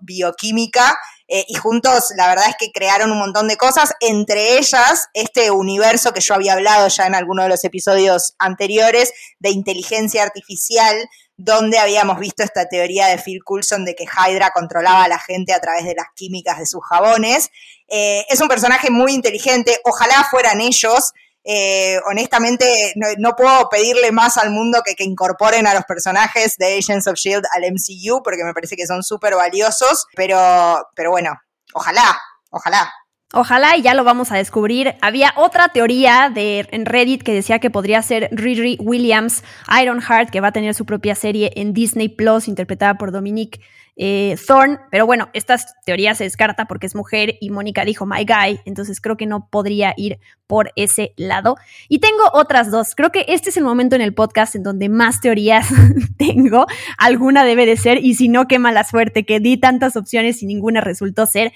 bioquímica eh, y juntos la verdad es que crearon un montón de cosas, entre ellas este universo que yo había hablado ya en alguno de los episodios anteriores de inteligencia artificial donde habíamos visto esta teoría de Phil Coulson de que Hydra controlaba a la gente a través de las químicas de sus jabones. Eh, es un personaje muy inteligente, ojalá fueran ellos. Eh, honestamente, no, puedo pedirle más al mundo que, que incorporen a los personajes de Agents of Shield al MCU, porque me parece que son súper valiosos, pero, pero bueno, ojalá, ojalá. Ojalá y ya lo vamos a descubrir. Había otra teoría de, en Reddit que decía que podría ser Riri Williams Ironheart, que va a tener su propia serie en Disney Plus, interpretada por Dominique eh, Thorne. Pero bueno, esta teoría se descarta porque es mujer y Mónica dijo My Guy, entonces creo que no podría ir por ese lado. Y tengo otras dos. Creo que este es el momento en el podcast en donde más teorías tengo. Alguna debe de ser, y si no, qué mala suerte que di tantas opciones y ninguna resultó ser.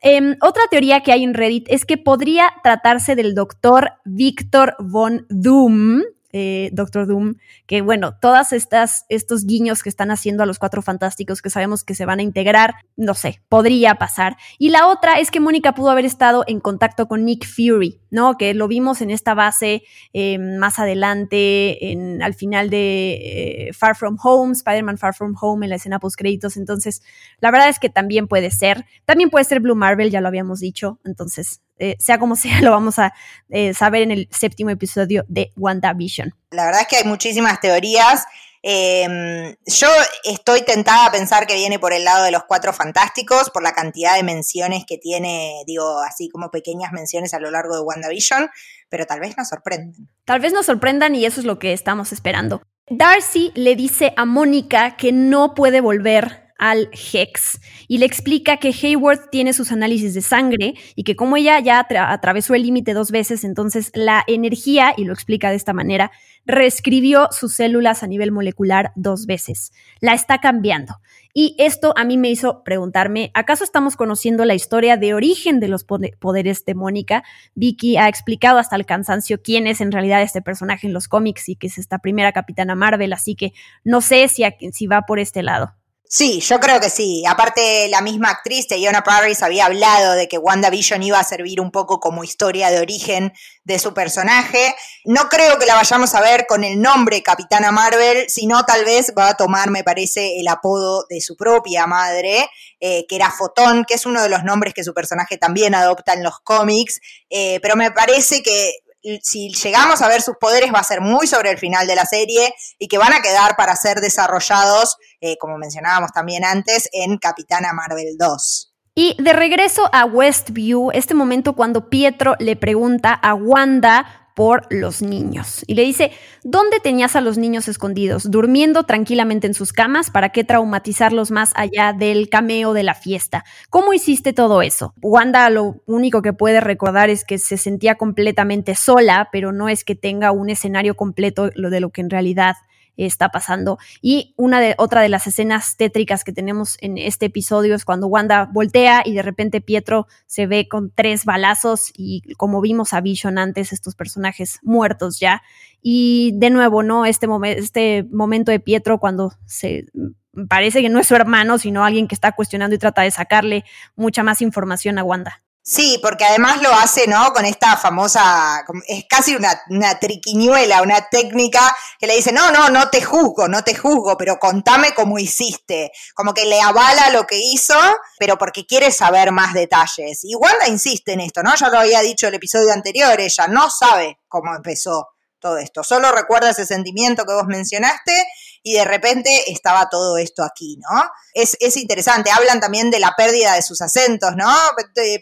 Em, otra teoría que hay en Reddit es que podría tratarse del doctor Victor von Doom, eh, Doctor Doom, que bueno, todas estas, estos guiños que están haciendo a los cuatro fantásticos que sabemos que se van a integrar, no sé, podría pasar. Y la otra es que Mónica pudo haber estado en contacto con Nick Fury, ¿no? Que lo vimos en esta base eh, más adelante, en, al final de eh, Far From Home, Spider-Man Far From Home, en la escena post créditos. Entonces, la verdad es que también puede ser. También puede ser Blue Marvel, ya lo habíamos dicho. Entonces, eh, sea como sea, lo vamos a eh, saber en el séptimo episodio de WandaVision. La verdad es que hay muchísimas teorías. Em, yo estoy tentada a pensar que viene por el lado de los cuatro fantásticos, por la cantidad de menciones que tiene, digo, así como pequeñas menciones a lo largo de WandaVision, pero tal vez nos sorprendan. Tal vez nos sorprendan y eso es lo que estamos esperando. Darcy le dice a Mónica que no puede volver al Hex y le explica que Hayward tiene sus análisis de sangre y que como ella ya atravesó el límite dos veces, entonces la energía, y lo explica de esta manera, reescribió sus células a nivel molecular dos veces. La está cambiando. Y esto a mí me hizo preguntarme, ¿acaso estamos conociendo la historia de origen de los poderes de Mónica? Vicky ha explicado hasta el cansancio quién es en realidad este personaje en los cómics y que es esta primera capitana Marvel, así que no sé si, si va por este lado. Sí, yo creo que sí. Aparte, la misma actriz, Teyona Paris, había hablado de que WandaVision iba a servir un poco como historia de origen de su personaje. No creo que la vayamos a ver con el nombre Capitana Marvel, sino tal vez va a tomar, me parece, el apodo de su propia madre, eh, que era Fotón, que es uno de los nombres que su personaje también adopta en los cómics. Eh, pero me parece que si llegamos a ver sus poderes va a ser muy sobre el final de la serie y que van a quedar para ser desarrollados, eh, como mencionábamos también antes, en Capitana Marvel 2. Y de regreso a Westview, este momento cuando Pietro le pregunta a Wanda por los niños. Y le dice, ¿dónde tenías a los niños escondidos? Durmiendo tranquilamente en sus camas, ¿para qué traumatizarlos más allá del cameo de la fiesta? ¿Cómo hiciste todo eso? Wanda lo único que puede recordar es que se sentía completamente sola, pero no es que tenga un escenario completo de lo que en realidad está pasando. Y una de otra de las escenas tétricas que tenemos en este episodio es cuando Wanda voltea y de repente Pietro se ve con tres balazos y como vimos a Vision antes, estos personajes muertos ya. Y de nuevo, ¿no? Este, este momento de Pietro cuando se parece que no es su hermano, sino alguien que está cuestionando y trata de sacarle mucha más información a Wanda. Sí, porque además lo hace, ¿no? Con esta famosa, es casi una, una, triquiñuela, una técnica que le dice, no, no, no te juzgo, no te juzgo, pero contame cómo hiciste. Como que le avala lo que hizo, pero porque quiere saber más detalles. Y Wanda insiste en esto, ¿no? Ya lo había dicho el episodio anterior, ella no sabe cómo empezó todo esto. Solo recuerda ese sentimiento que vos mencionaste y de repente estaba todo esto aquí, ¿no? Es, interesante, hablan también de la pérdida de sus acentos, ¿no?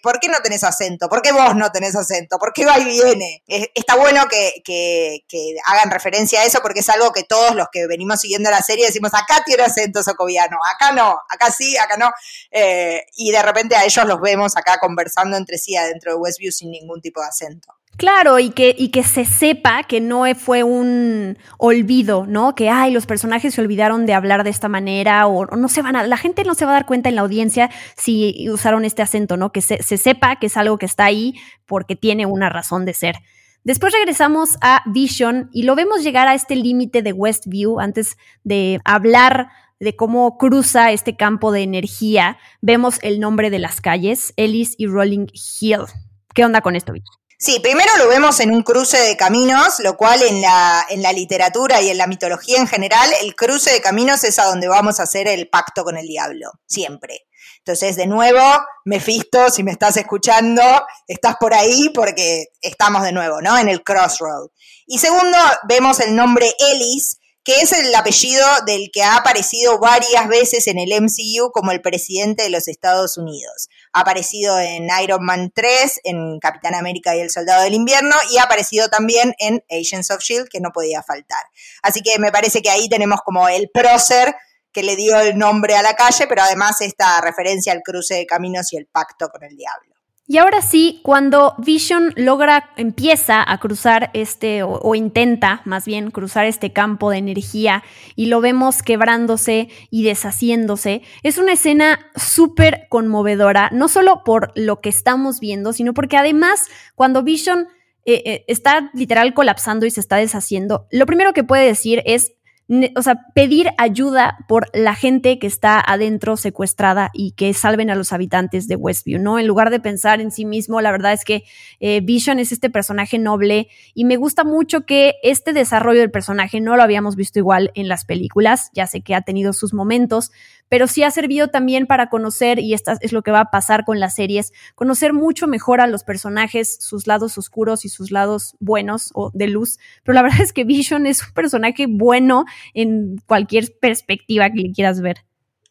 ¿Por qué no tenés acento? ¿Por qué vos no tenés acento? ¿Por qué va y viene? Está bueno que, hagan referencia a eso porque es algo que todos los que venimos siguiendo la serie decimos, acá tiene acento socoviano, acá no, acá sí, acá no. Eh, y de repente a ellos los vemos acá conversando entre sí adentro de Westview sin ningún tipo de acento. Claro, y que, y que se sepa que no fue un olvido, ¿no? Que, ay, los personajes se olvidaron de hablar de esta manera o, no se van a, la gente no se va a dar cuenta en la audiencia si usaron este acento, ¿no? Que se, se sepa que es algo que está ahí porque tiene una razón de ser. Después regresamos a Vision y lo vemos llegar a este límite de Westview antes de hablar de cómo cruza este campo de energía. Vemos el nombre de las calles, Ellis y Rolling Hill. ¿Qué onda con esto, Vicky? Sí, primero lo vemos en un cruce de caminos, lo cual en la, en la literatura y en la mitología en general, el cruce de caminos es a donde vamos a hacer el pacto con el diablo, siempre. Entonces, de nuevo, Mephisto, si me estás escuchando, estás por ahí porque estamos de nuevo, ¿no? En el crossroad. Y segundo, vemos el nombre Ellis, que es el apellido del que ha aparecido varias veces en el MCU como el presidente de los Estados Unidos. Ha aparecido en Iron Man 3, en Capitán América y el Soldado del Invierno, y ha aparecido también en Agents of Shield, que no podía faltar. Así que me parece que ahí tenemos como el prócer que le dio el nombre a la calle, pero además esta referencia al cruce de caminos y el pacto con el diablo. Y ahora sí, cuando Vision logra, empieza a cruzar este, o, intenta más bien cruzar este campo de energía y lo vemos quebrándose y deshaciéndose, es una escena súper conmovedora, no solo por lo que estamos viendo, sino porque además cuando Vision eh, eh, está literal colapsando y se está deshaciendo, lo primero que puede decir es o sea, pedir ayuda por la gente que está adentro secuestrada y que salven a los habitantes de Westview, ¿no? En lugar de pensar en sí mismo, la verdad es que eh, Vision es este personaje noble y me gusta mucho que este desarrollo del personaje no lo habíamos visto igual en las películas, ya sé que ha tenido sus momentos, pero sí ha servido también para conocer, y esto es lo que va a pasar con las series, conocer mucho mejor a los personajes, sus lados oscuros y sus lados buenos o de luz. Pero la verdad es que Vision es un personaje bueno en cualquier perspectiva que le quieras ver.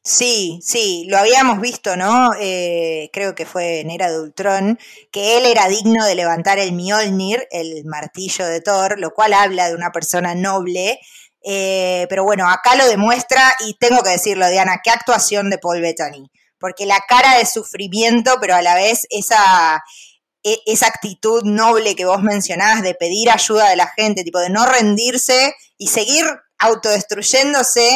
Sí, sí, lo habíamos visto, ¿no? Eh, creo que fue en Era de Ultron, que él era digno de levantar el Mjolnir, el martillo de Thor, lo cual habla de una persona noble eh, pero bueno, acá lo demuestra y tengo que decirlo, Diana, qué actuación de Paul Bettany. Porque la cara de sufrimiento, pero a la vez esa, e, esa actitud noble que vos mencionás de pedir ayuda de la gente, tipo de no rendirse y seguir autodestruyéndose,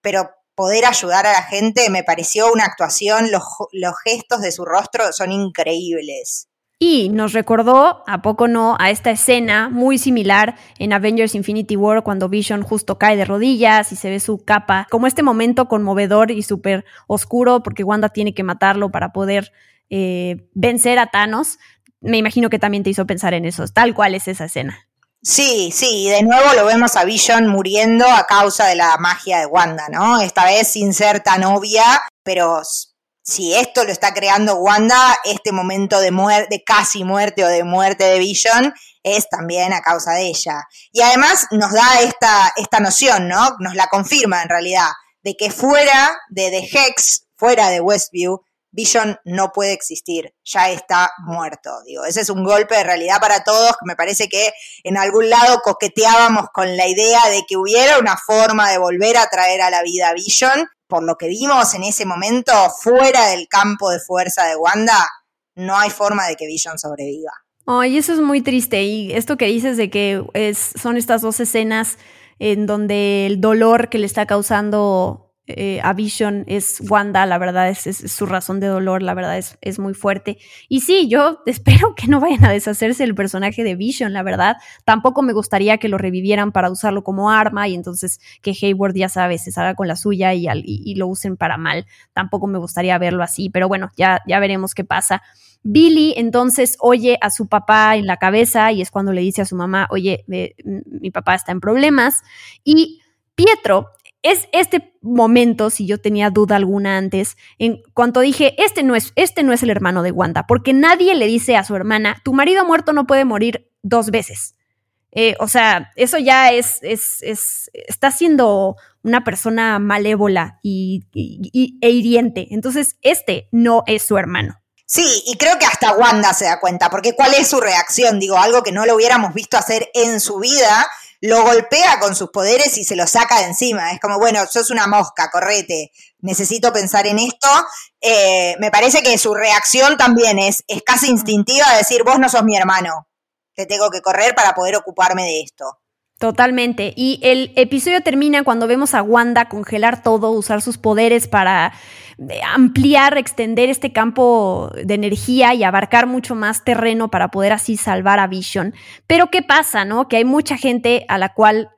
pero poder ayudar a la gente, me pareció una actuación, los, los gestos de su rostro son increíbles. Y nos recordó, a poco no, a esta escena muy similar en Avengers Infinity War cuando Vision justo cae de rodillas y se ve su capa, como este momento conmovedor y súper oscuro porque Wanda tiene que matarlo para poder eh, vencer a Thanos. Me imagino que también te hizo pensar en eso, tal cual es esa escena. Sí, sí, de nuevo lo vemos a Vision muriendo a causa de la magia de Wanda, ¿no? Esta vez sin ser tan obvia, pero si esto lo está creando Wanda, este momento de muerte, casi muerte o de muerte de Vision es también a causa de ella. Y además nos da esta, esta noción, ¿no? Nos la confirma en realidad, de que fuera de The Hex, fuera de Westview, Vision no puede existir, ya está muerto. Digo, ese es un golpe de realidad para todos, que me parece que en algún lado coqueteábamos con la idea de que hubiera una forma de volver a traer a la vida a Vision, por lo que vimos en ese momento, fuera del campo de fuerza de Wanda, no hay forma de que Vision sobreviva. Ay, eso es muy triste. Y esto que dices de que son estas dos escenas en donde el dolor que le está causando eh, a Vision es Wanda, la verdad es, su razón de dolor, la verdad es, es, muy fuerte. Y sí, yo espero que no vayan a deshacerse el personaje de Vision, la verdad. Tampoco me gustaría que lo revivieran para usarlo como arma y entonces que Hayward, ya sabes, se salga con la suya y, lo usen para mal. Tampoco me gustaría verlo así, pero bueno, ya, ya veremos qué pasa. Billy entonces oye a su papá en la cabeza y es cuando le dice a su mamá, oye, mi papá está en problemas. Y Pietro es este momento, si yo tenía duda alguna antes, en cuanto dije, este no es, este no es el hermano de Wanda, porque nadie le dice a su hermana, tu marido muerto no puede morir dos veces. Eh, o sea, eso ya es, es, es, está siendo una persona malévola y, e hiriente. Entonces, este no es su hermano. Sí, y creo que hasta Wanda se da cuenta, porque ¿cuál es su reacción? Digo, algo que no lo hubiéramos visto hacer en su vida lo golpea con sus poderes y se lo saca de encima. Es como, bueno, sos una mosca, correte, necesito pensar en esto. Eh, me parece que su reacción también es, es casi instintiva de decir, vos no sos mi hermano, te tengo que correr para poder ocuparme de esto. Totalmente. Y el episodio termina cuando vemos a Wanda congelar todo, usar sus poderes para eh, ampliar, extender este campo de energía y abarcar mucho más terreno para poder así salvar a Vision. Pero ¿qué pasa, no? Que hay mucha gente a la cual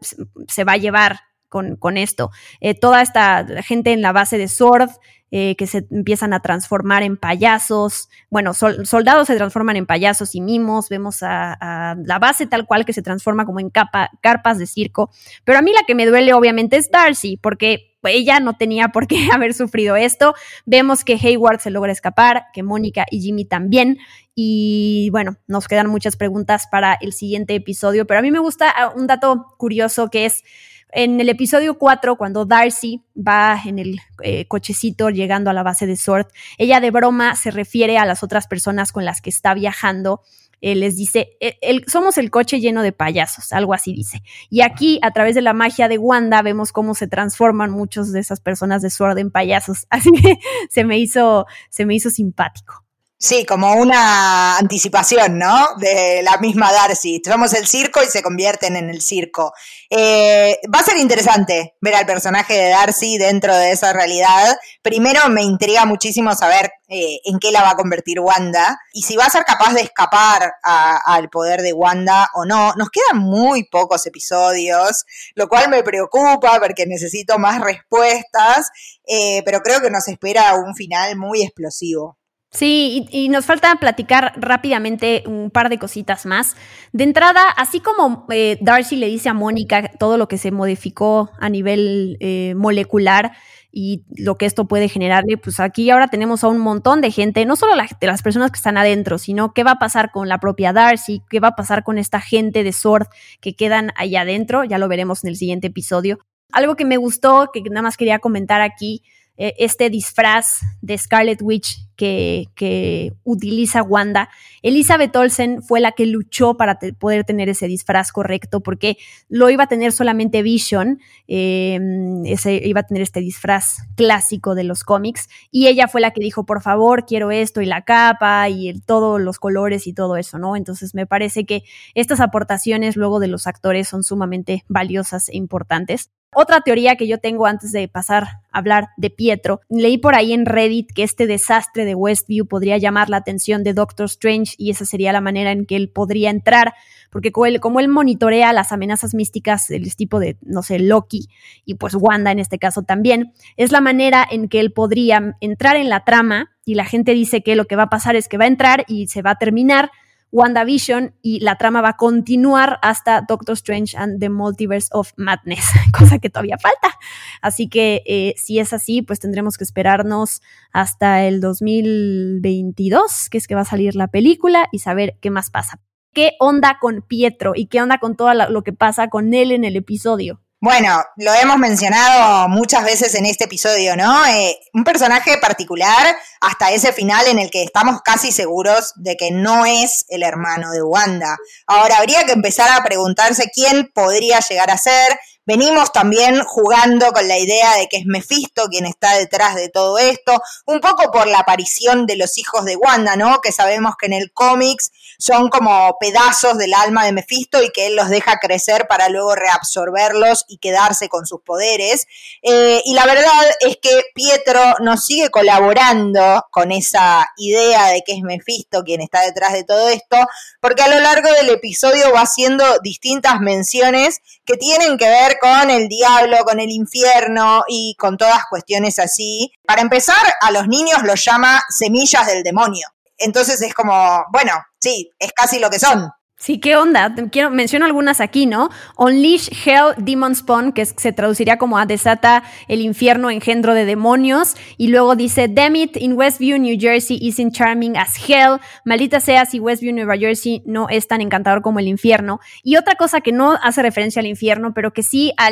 se va a llevar con, con esto. Eh, toda esta gente en la base de Sword eh, que se empiezan a transformar en payasos. Bueno, soldados se transforman en payasos y mimos. Vemos a, la base tal cual que se transforma como en carpas de circo. Pero a mí la que me duele obviamente es Darcy, porque ella no tenía por qué haber sufrido esto. Vemos que Hayward se logra escapar, que Mónica y Jimmy también. Y bueno, nos quedan muchas preguntas para el siguiente episodio, pero a mí me gusta ah, un dato curioso que es en el episodio 4, cuando Darcy va en el eh, cochecito llegando a la base de Sword, ella de broma se refiere a las otras personas con las que está viajando. Eh, les dice, e, somos el coche lleno de payasos, algo así dice. Y aquí, a través de la magia de Wanda, vemos cómo se transforman muchos de esas personas de Sword en payasos. Así que se me hizo, se me hizo simpático. Sí, como una anticipación, ¿no? De la misma Darcy. Somos el circo y se convierten en el circo. Eh, va a ser interesante ver al personaje de Darcy dentro de esa realidad. Primero me intriga muchísimo saber eh, en qué la va a convertir Wanda y si va a ser capaz de escapar al poder de Wanda o no. Nos quedan muy pocos episodios, lo cual me preocupa porque necesito más respuestas, eh, pero creo que nos espera un final muy explosivo. Sí, y, nos falta platicar rápidamente un par de cositas más. De entrada, así como eh, Darcy le dice a Mónica todo lo que se modificó a nivel eh, molecular y lo que esto puede generarle, pues aquí ahora tenemos a un montón de gente, no solo de las personas que están adentro, sino qué va a pasar con la propia Darcy, qué va a pasar con esta gente de Sword que quedan ahí adentro, ya lo veremos en el siguiente episodio. Algo que me gustó, que nada más quería comentar aquí, eh, este disfraz de Scarlet Witch que, utiliza Wanda. Elizabeth Olsen fue la que luchó para poder tener ese disfraz correcto, porque lo iba a tener solamente Vision, em, iba a tener este disfraz clásico de los cómics, y ella fue la que dijo, por favor, quiero esto y la capa y todos los colores y todo eso, ¿no? Entonces me parece que estas aportaciones luego de los actores son sumamente valiosas e importantes. Otra teoría que yo tengo antes de pasar a hablar de Pietro, leí por ahí en Reddit que este desastre de Westview podría llamar la atención de Doctor Strange y esa sería la manera en que él podría entrar, porque como él, monitorea las amenazas místicas del tipo de, no sé, Loki y pues Wanda en este caso también, es la manera en que él podría entrar en la trama y la gente dice que lo que va a pasar es que va a entrar y se va a terminar WandaVision y la trama va a continuar hasta Doctor Strange and the Multiverse of Madness, cosa que todavía falta. Así que eh, si es así, pues tendremos que esperarnos hasta el 2022, que es que va a salir la película, y saber qué más pasa. ¿Qué onda con Pietro y qué onda con todo lo que pasa con él en el episodio? Bueno, lo hemos mencionado muchas veces en este episodio, ¿no? Eh, un personaje particular hasta ese final en el que estamos casi seguros de que no es el hermano de Wanda. Ahora, habría que empezar a preguntarse quién podría llegar a ser, Venimos también jugando con la idea de que es Mephisto quien está detrás de todo esto, un poco por la aparición de los hijos de Wanda, ¿no? Que sabemos que en el cómics son como pedazos del alma de Mephisto y que él los deja crecer para luego reabsorberlos y quedarse con sus poderes. Eh, y la verdad es que Pietro nos sigue colaborando con esa idea de que es Mephisto quien está detrás de todo esto, porque a lo largo del episodio va haciendo distintas menciones que tienen que ver con el diablo, con el infierno y con todas cuestiones así. Para empezar, a los niños los llama semillas del demonio. Entonces es como, bueno, sí, es casi lo que son. Sí, ¿qué onda? Quiero, menciono algunas aquí, ¿no? Unleash Hell Demon Spawn, que se traduciría como a desata el infierno engendro de demonios. Y luego dice, damn it, in Westview, New Jersey isn't charming as hell. Maldita sea si Westview, Nueva Jersey no es tan encantador como el infierno. Y otra cosa que no hace referencia al infierno, pero que sí a,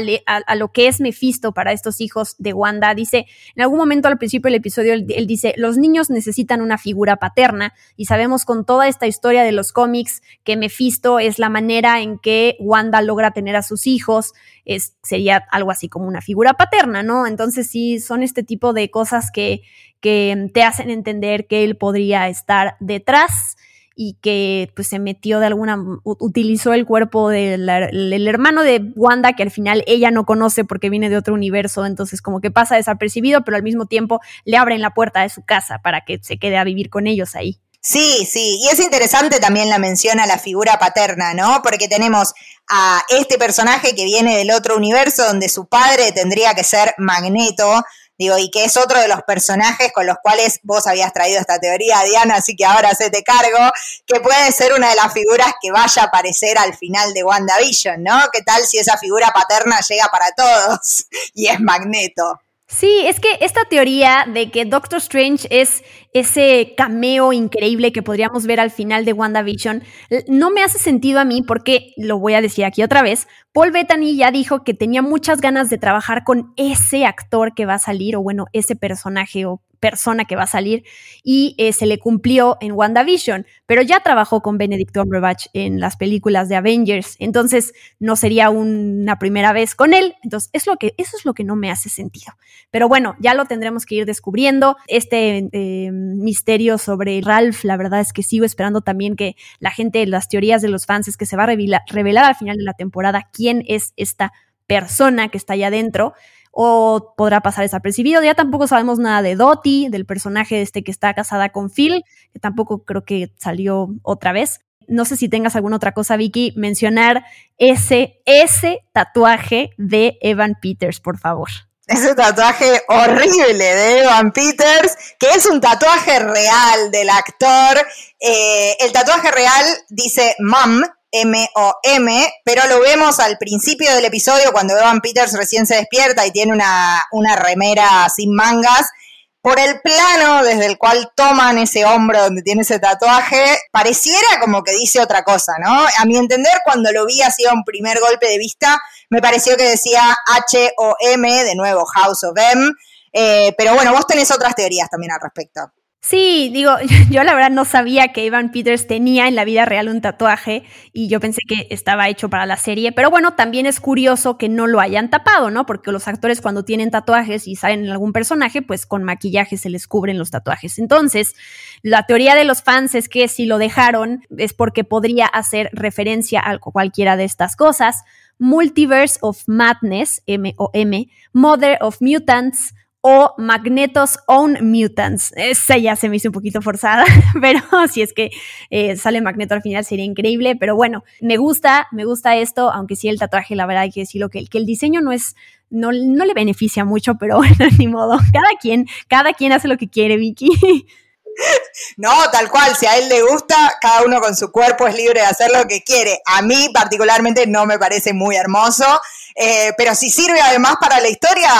lo que es Mephisto para estos hijos de Wanda, dice, en algún momento al principio del episodio, él, él dice, los niños necesitan una figura paterna. Y sabemos con toda esta historia de los cómics que Mephisto visto es la manera en que Wanda logra tener a sus hijos, es, sería algo así como una figura paterna, ¿no? Entonces sí, son este tipo de cosas que, que te hacen entender que él podría estar detrás y que pues se metió de alguna, utilizó el cuerpo del, hermano de Wanda que al final ella no conoce porque viene de otro universo, entonces como que pasa desapercibido, pero al mismo tiempo le abren la puerta de su casa para que se quede a vivir con ellos ahí. Sí, sí, y es interesante también la mención a la figura paterna, ¿no? Porque tenemos a este personaje que viene del otro universo donde su padre tendría que ser Magneto, Digo, y que es otro de los personajes con los cuales vos habías traído esta teoría, Diana, así que ahora se te cargo, que puede ser una de las figuras que vaya a aparecer al final de WandaVision, ¿no? ¿Qué tal si esa figura paterna llega para todos y es Magneto? Sí, es que esta teoría de que Doctor Strange es ese cameo increíble que podríamos ver al final de WandaVision no me hace sentido a mí porque, lo voy a decir aquí otra vez, Paul Bettany ya dijo que tenía muchas ganas de trabajar con ese actor que va a salir, o bueno, ese personaje o persona que va a salir y eh, se le cumplió en WandaVision, pero ya trabajó con Benedict Cumberbatch en las películas de Avengers, entonces no sería una primera vez con él, entonces es lo que, eso es lo que no me hace sentido. Pero bueno, ya lo tendremos que ir descubriendo. Este eh, misterio sobre Ralph, la verdad es que sigo esperando también que la gente, las teorías de los fans es que se va a revelar, revelar al final de la temporada quién es esta persona que está allá adentro o podrá pasar desapercibido. Ya tampoco sabemos nada de Dottie, del personaje este que está casada con Phil, que tampoco creo que salió otra vez. No sé si tengas alguna otra cosa, Vicky, mencionar ese, ese tatuaje de Evan Peters, por favor. Ese tatuaje horrible de Evan Peters, que es un tatuaje real del actor. Eh, el tatuaje real dice Mom, M-O-M, pero lo vemos al principio del episodio cuando Evan Peters recién se despierta y tiene una, una remera sin mangas. Por el plano desde el cual toman ese hombro donde tiene ese tatuaje, pareciera como que dice otra cosa, ¿no? A mi entender, cuando lo vi así a un primer golpe de vista, me pareció que decía H-O-M, de nuevo House of M. Eh, pero bueno, vos tenés otras teorías también al respecto. Sí, digo, yo la verdad no sabía que Evan Peters tenía en la vida real un tatuaje y yo pensé que estaba hecho para la serie, pero bueno, también es curioso que no lo hayan tapado, ¿no? Porque los actores cuando tienen tatuajes y salen en algún personaje, pues con maquillaje se les cubren los tatuajes. Entonces, la teoría de los fans es que si lo dejaron es porque podría hacer referencia a cualquiera de estas cosas. Multiverse of Madness, M-O-M, Mother of Mutants, o Magnetos Own Mutants. Esa ya se me hizo un poquito forzada, pero si es que eh, sale Magneto al final sería increíble. Pero bueno, me gusta, me gusta esto, aunque sí el tatuaje, la verdad hay que decirlo, que, que el diseño no es, no, no le beneficia mucho, pero bueno, ni modo. Cada quien, cada quien hace lo que quiere, Vicky. No, tal cual, si a él le gusta, cada uno con su cuerpo es libre de hacer lo que quiere. A mí particularmente no me parece muy hermoso, eh, pero si sirve además para la historia,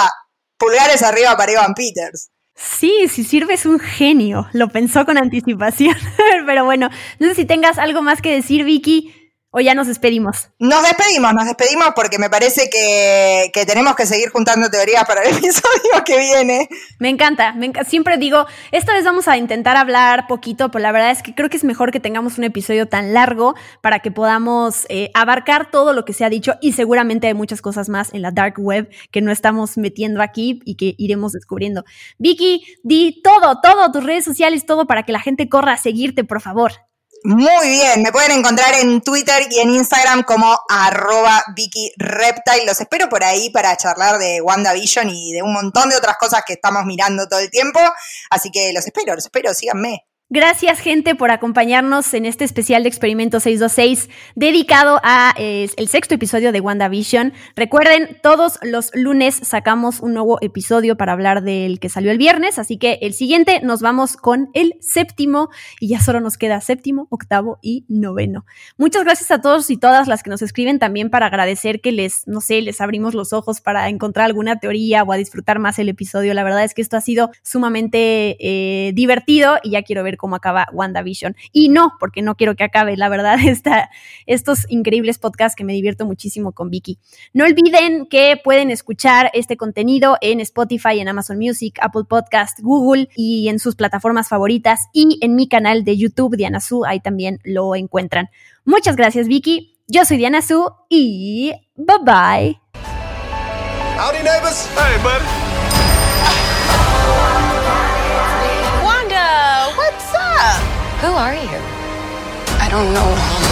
pulgares arriba para Ivan Peters. Sí, si sirve es un genio. Lo pensó con anticipación. Pero bueno, no sé si tengas algo más que decir, Vicky. ¿O ya nos despedimos? Nos despedimos, nos despedimos porque me parece que, tenemos que seguir juntando teorías para el episodio que viene. Me encanta, me siempre digo, esta vez vamos a intentar hablar poquito, pero la verdad es que creo que es mejor que tengamos un episodio tan largo para que podamos eh, abarcar todo lo que se ha dicho y seguramente hay muchas cosas más en la dark web que no estamos metiendo aquí y que iremos descubriendo. Vicky, di todo, todo, tus redes sociales, todo para que la gente corra a seguirte, por favor. Muy bien, me pueden encontrar en Twitter y en Instagram como arroba Vicky Reptile. Los espero por ahí para charlar de WandaVision y de un montón de otras cosas que estamos mirando todo el tiempo. Así que los espero, los espero, síganme. Gracias, gente, por acompañarnos en este especial de Experimento 626 dedicado a el sexto episodio de WandaVision. Recuerden, todos los lunes sacamos un nuevo episodio para hablar del que salió el viernes, así que el siguiente nos vamos con el séptimo y ya solo nos queda séptimo, octavo y noveno. Muchas gracias a todos y todas las que nos escriben también para agradecer que les, no sé, les abrimos los ojos para encontrar alguna teoría o a disfrutar más el episodio. La verdad es que esto ha sido sumamente eh, divertido y ya quiero ver cómo acaba WandaVision. Y no, porque no quiero que acabe, la verdad, esta, estos increíbles podcasts que me divierto muchísimo con Vicky. No olviden que pueden escuchar este contenido en Spotify, en Amazon Music, Apple Podcast, Google y en sus plataformas favoritas y en mi canal de YouTube, Diana Su, ahí también lo encuentran. Muchas gracias, Vicky. Yo soy Diana Su y bye bye. Howdy, neighbors. Hey, buddy. Who are you? I don't know.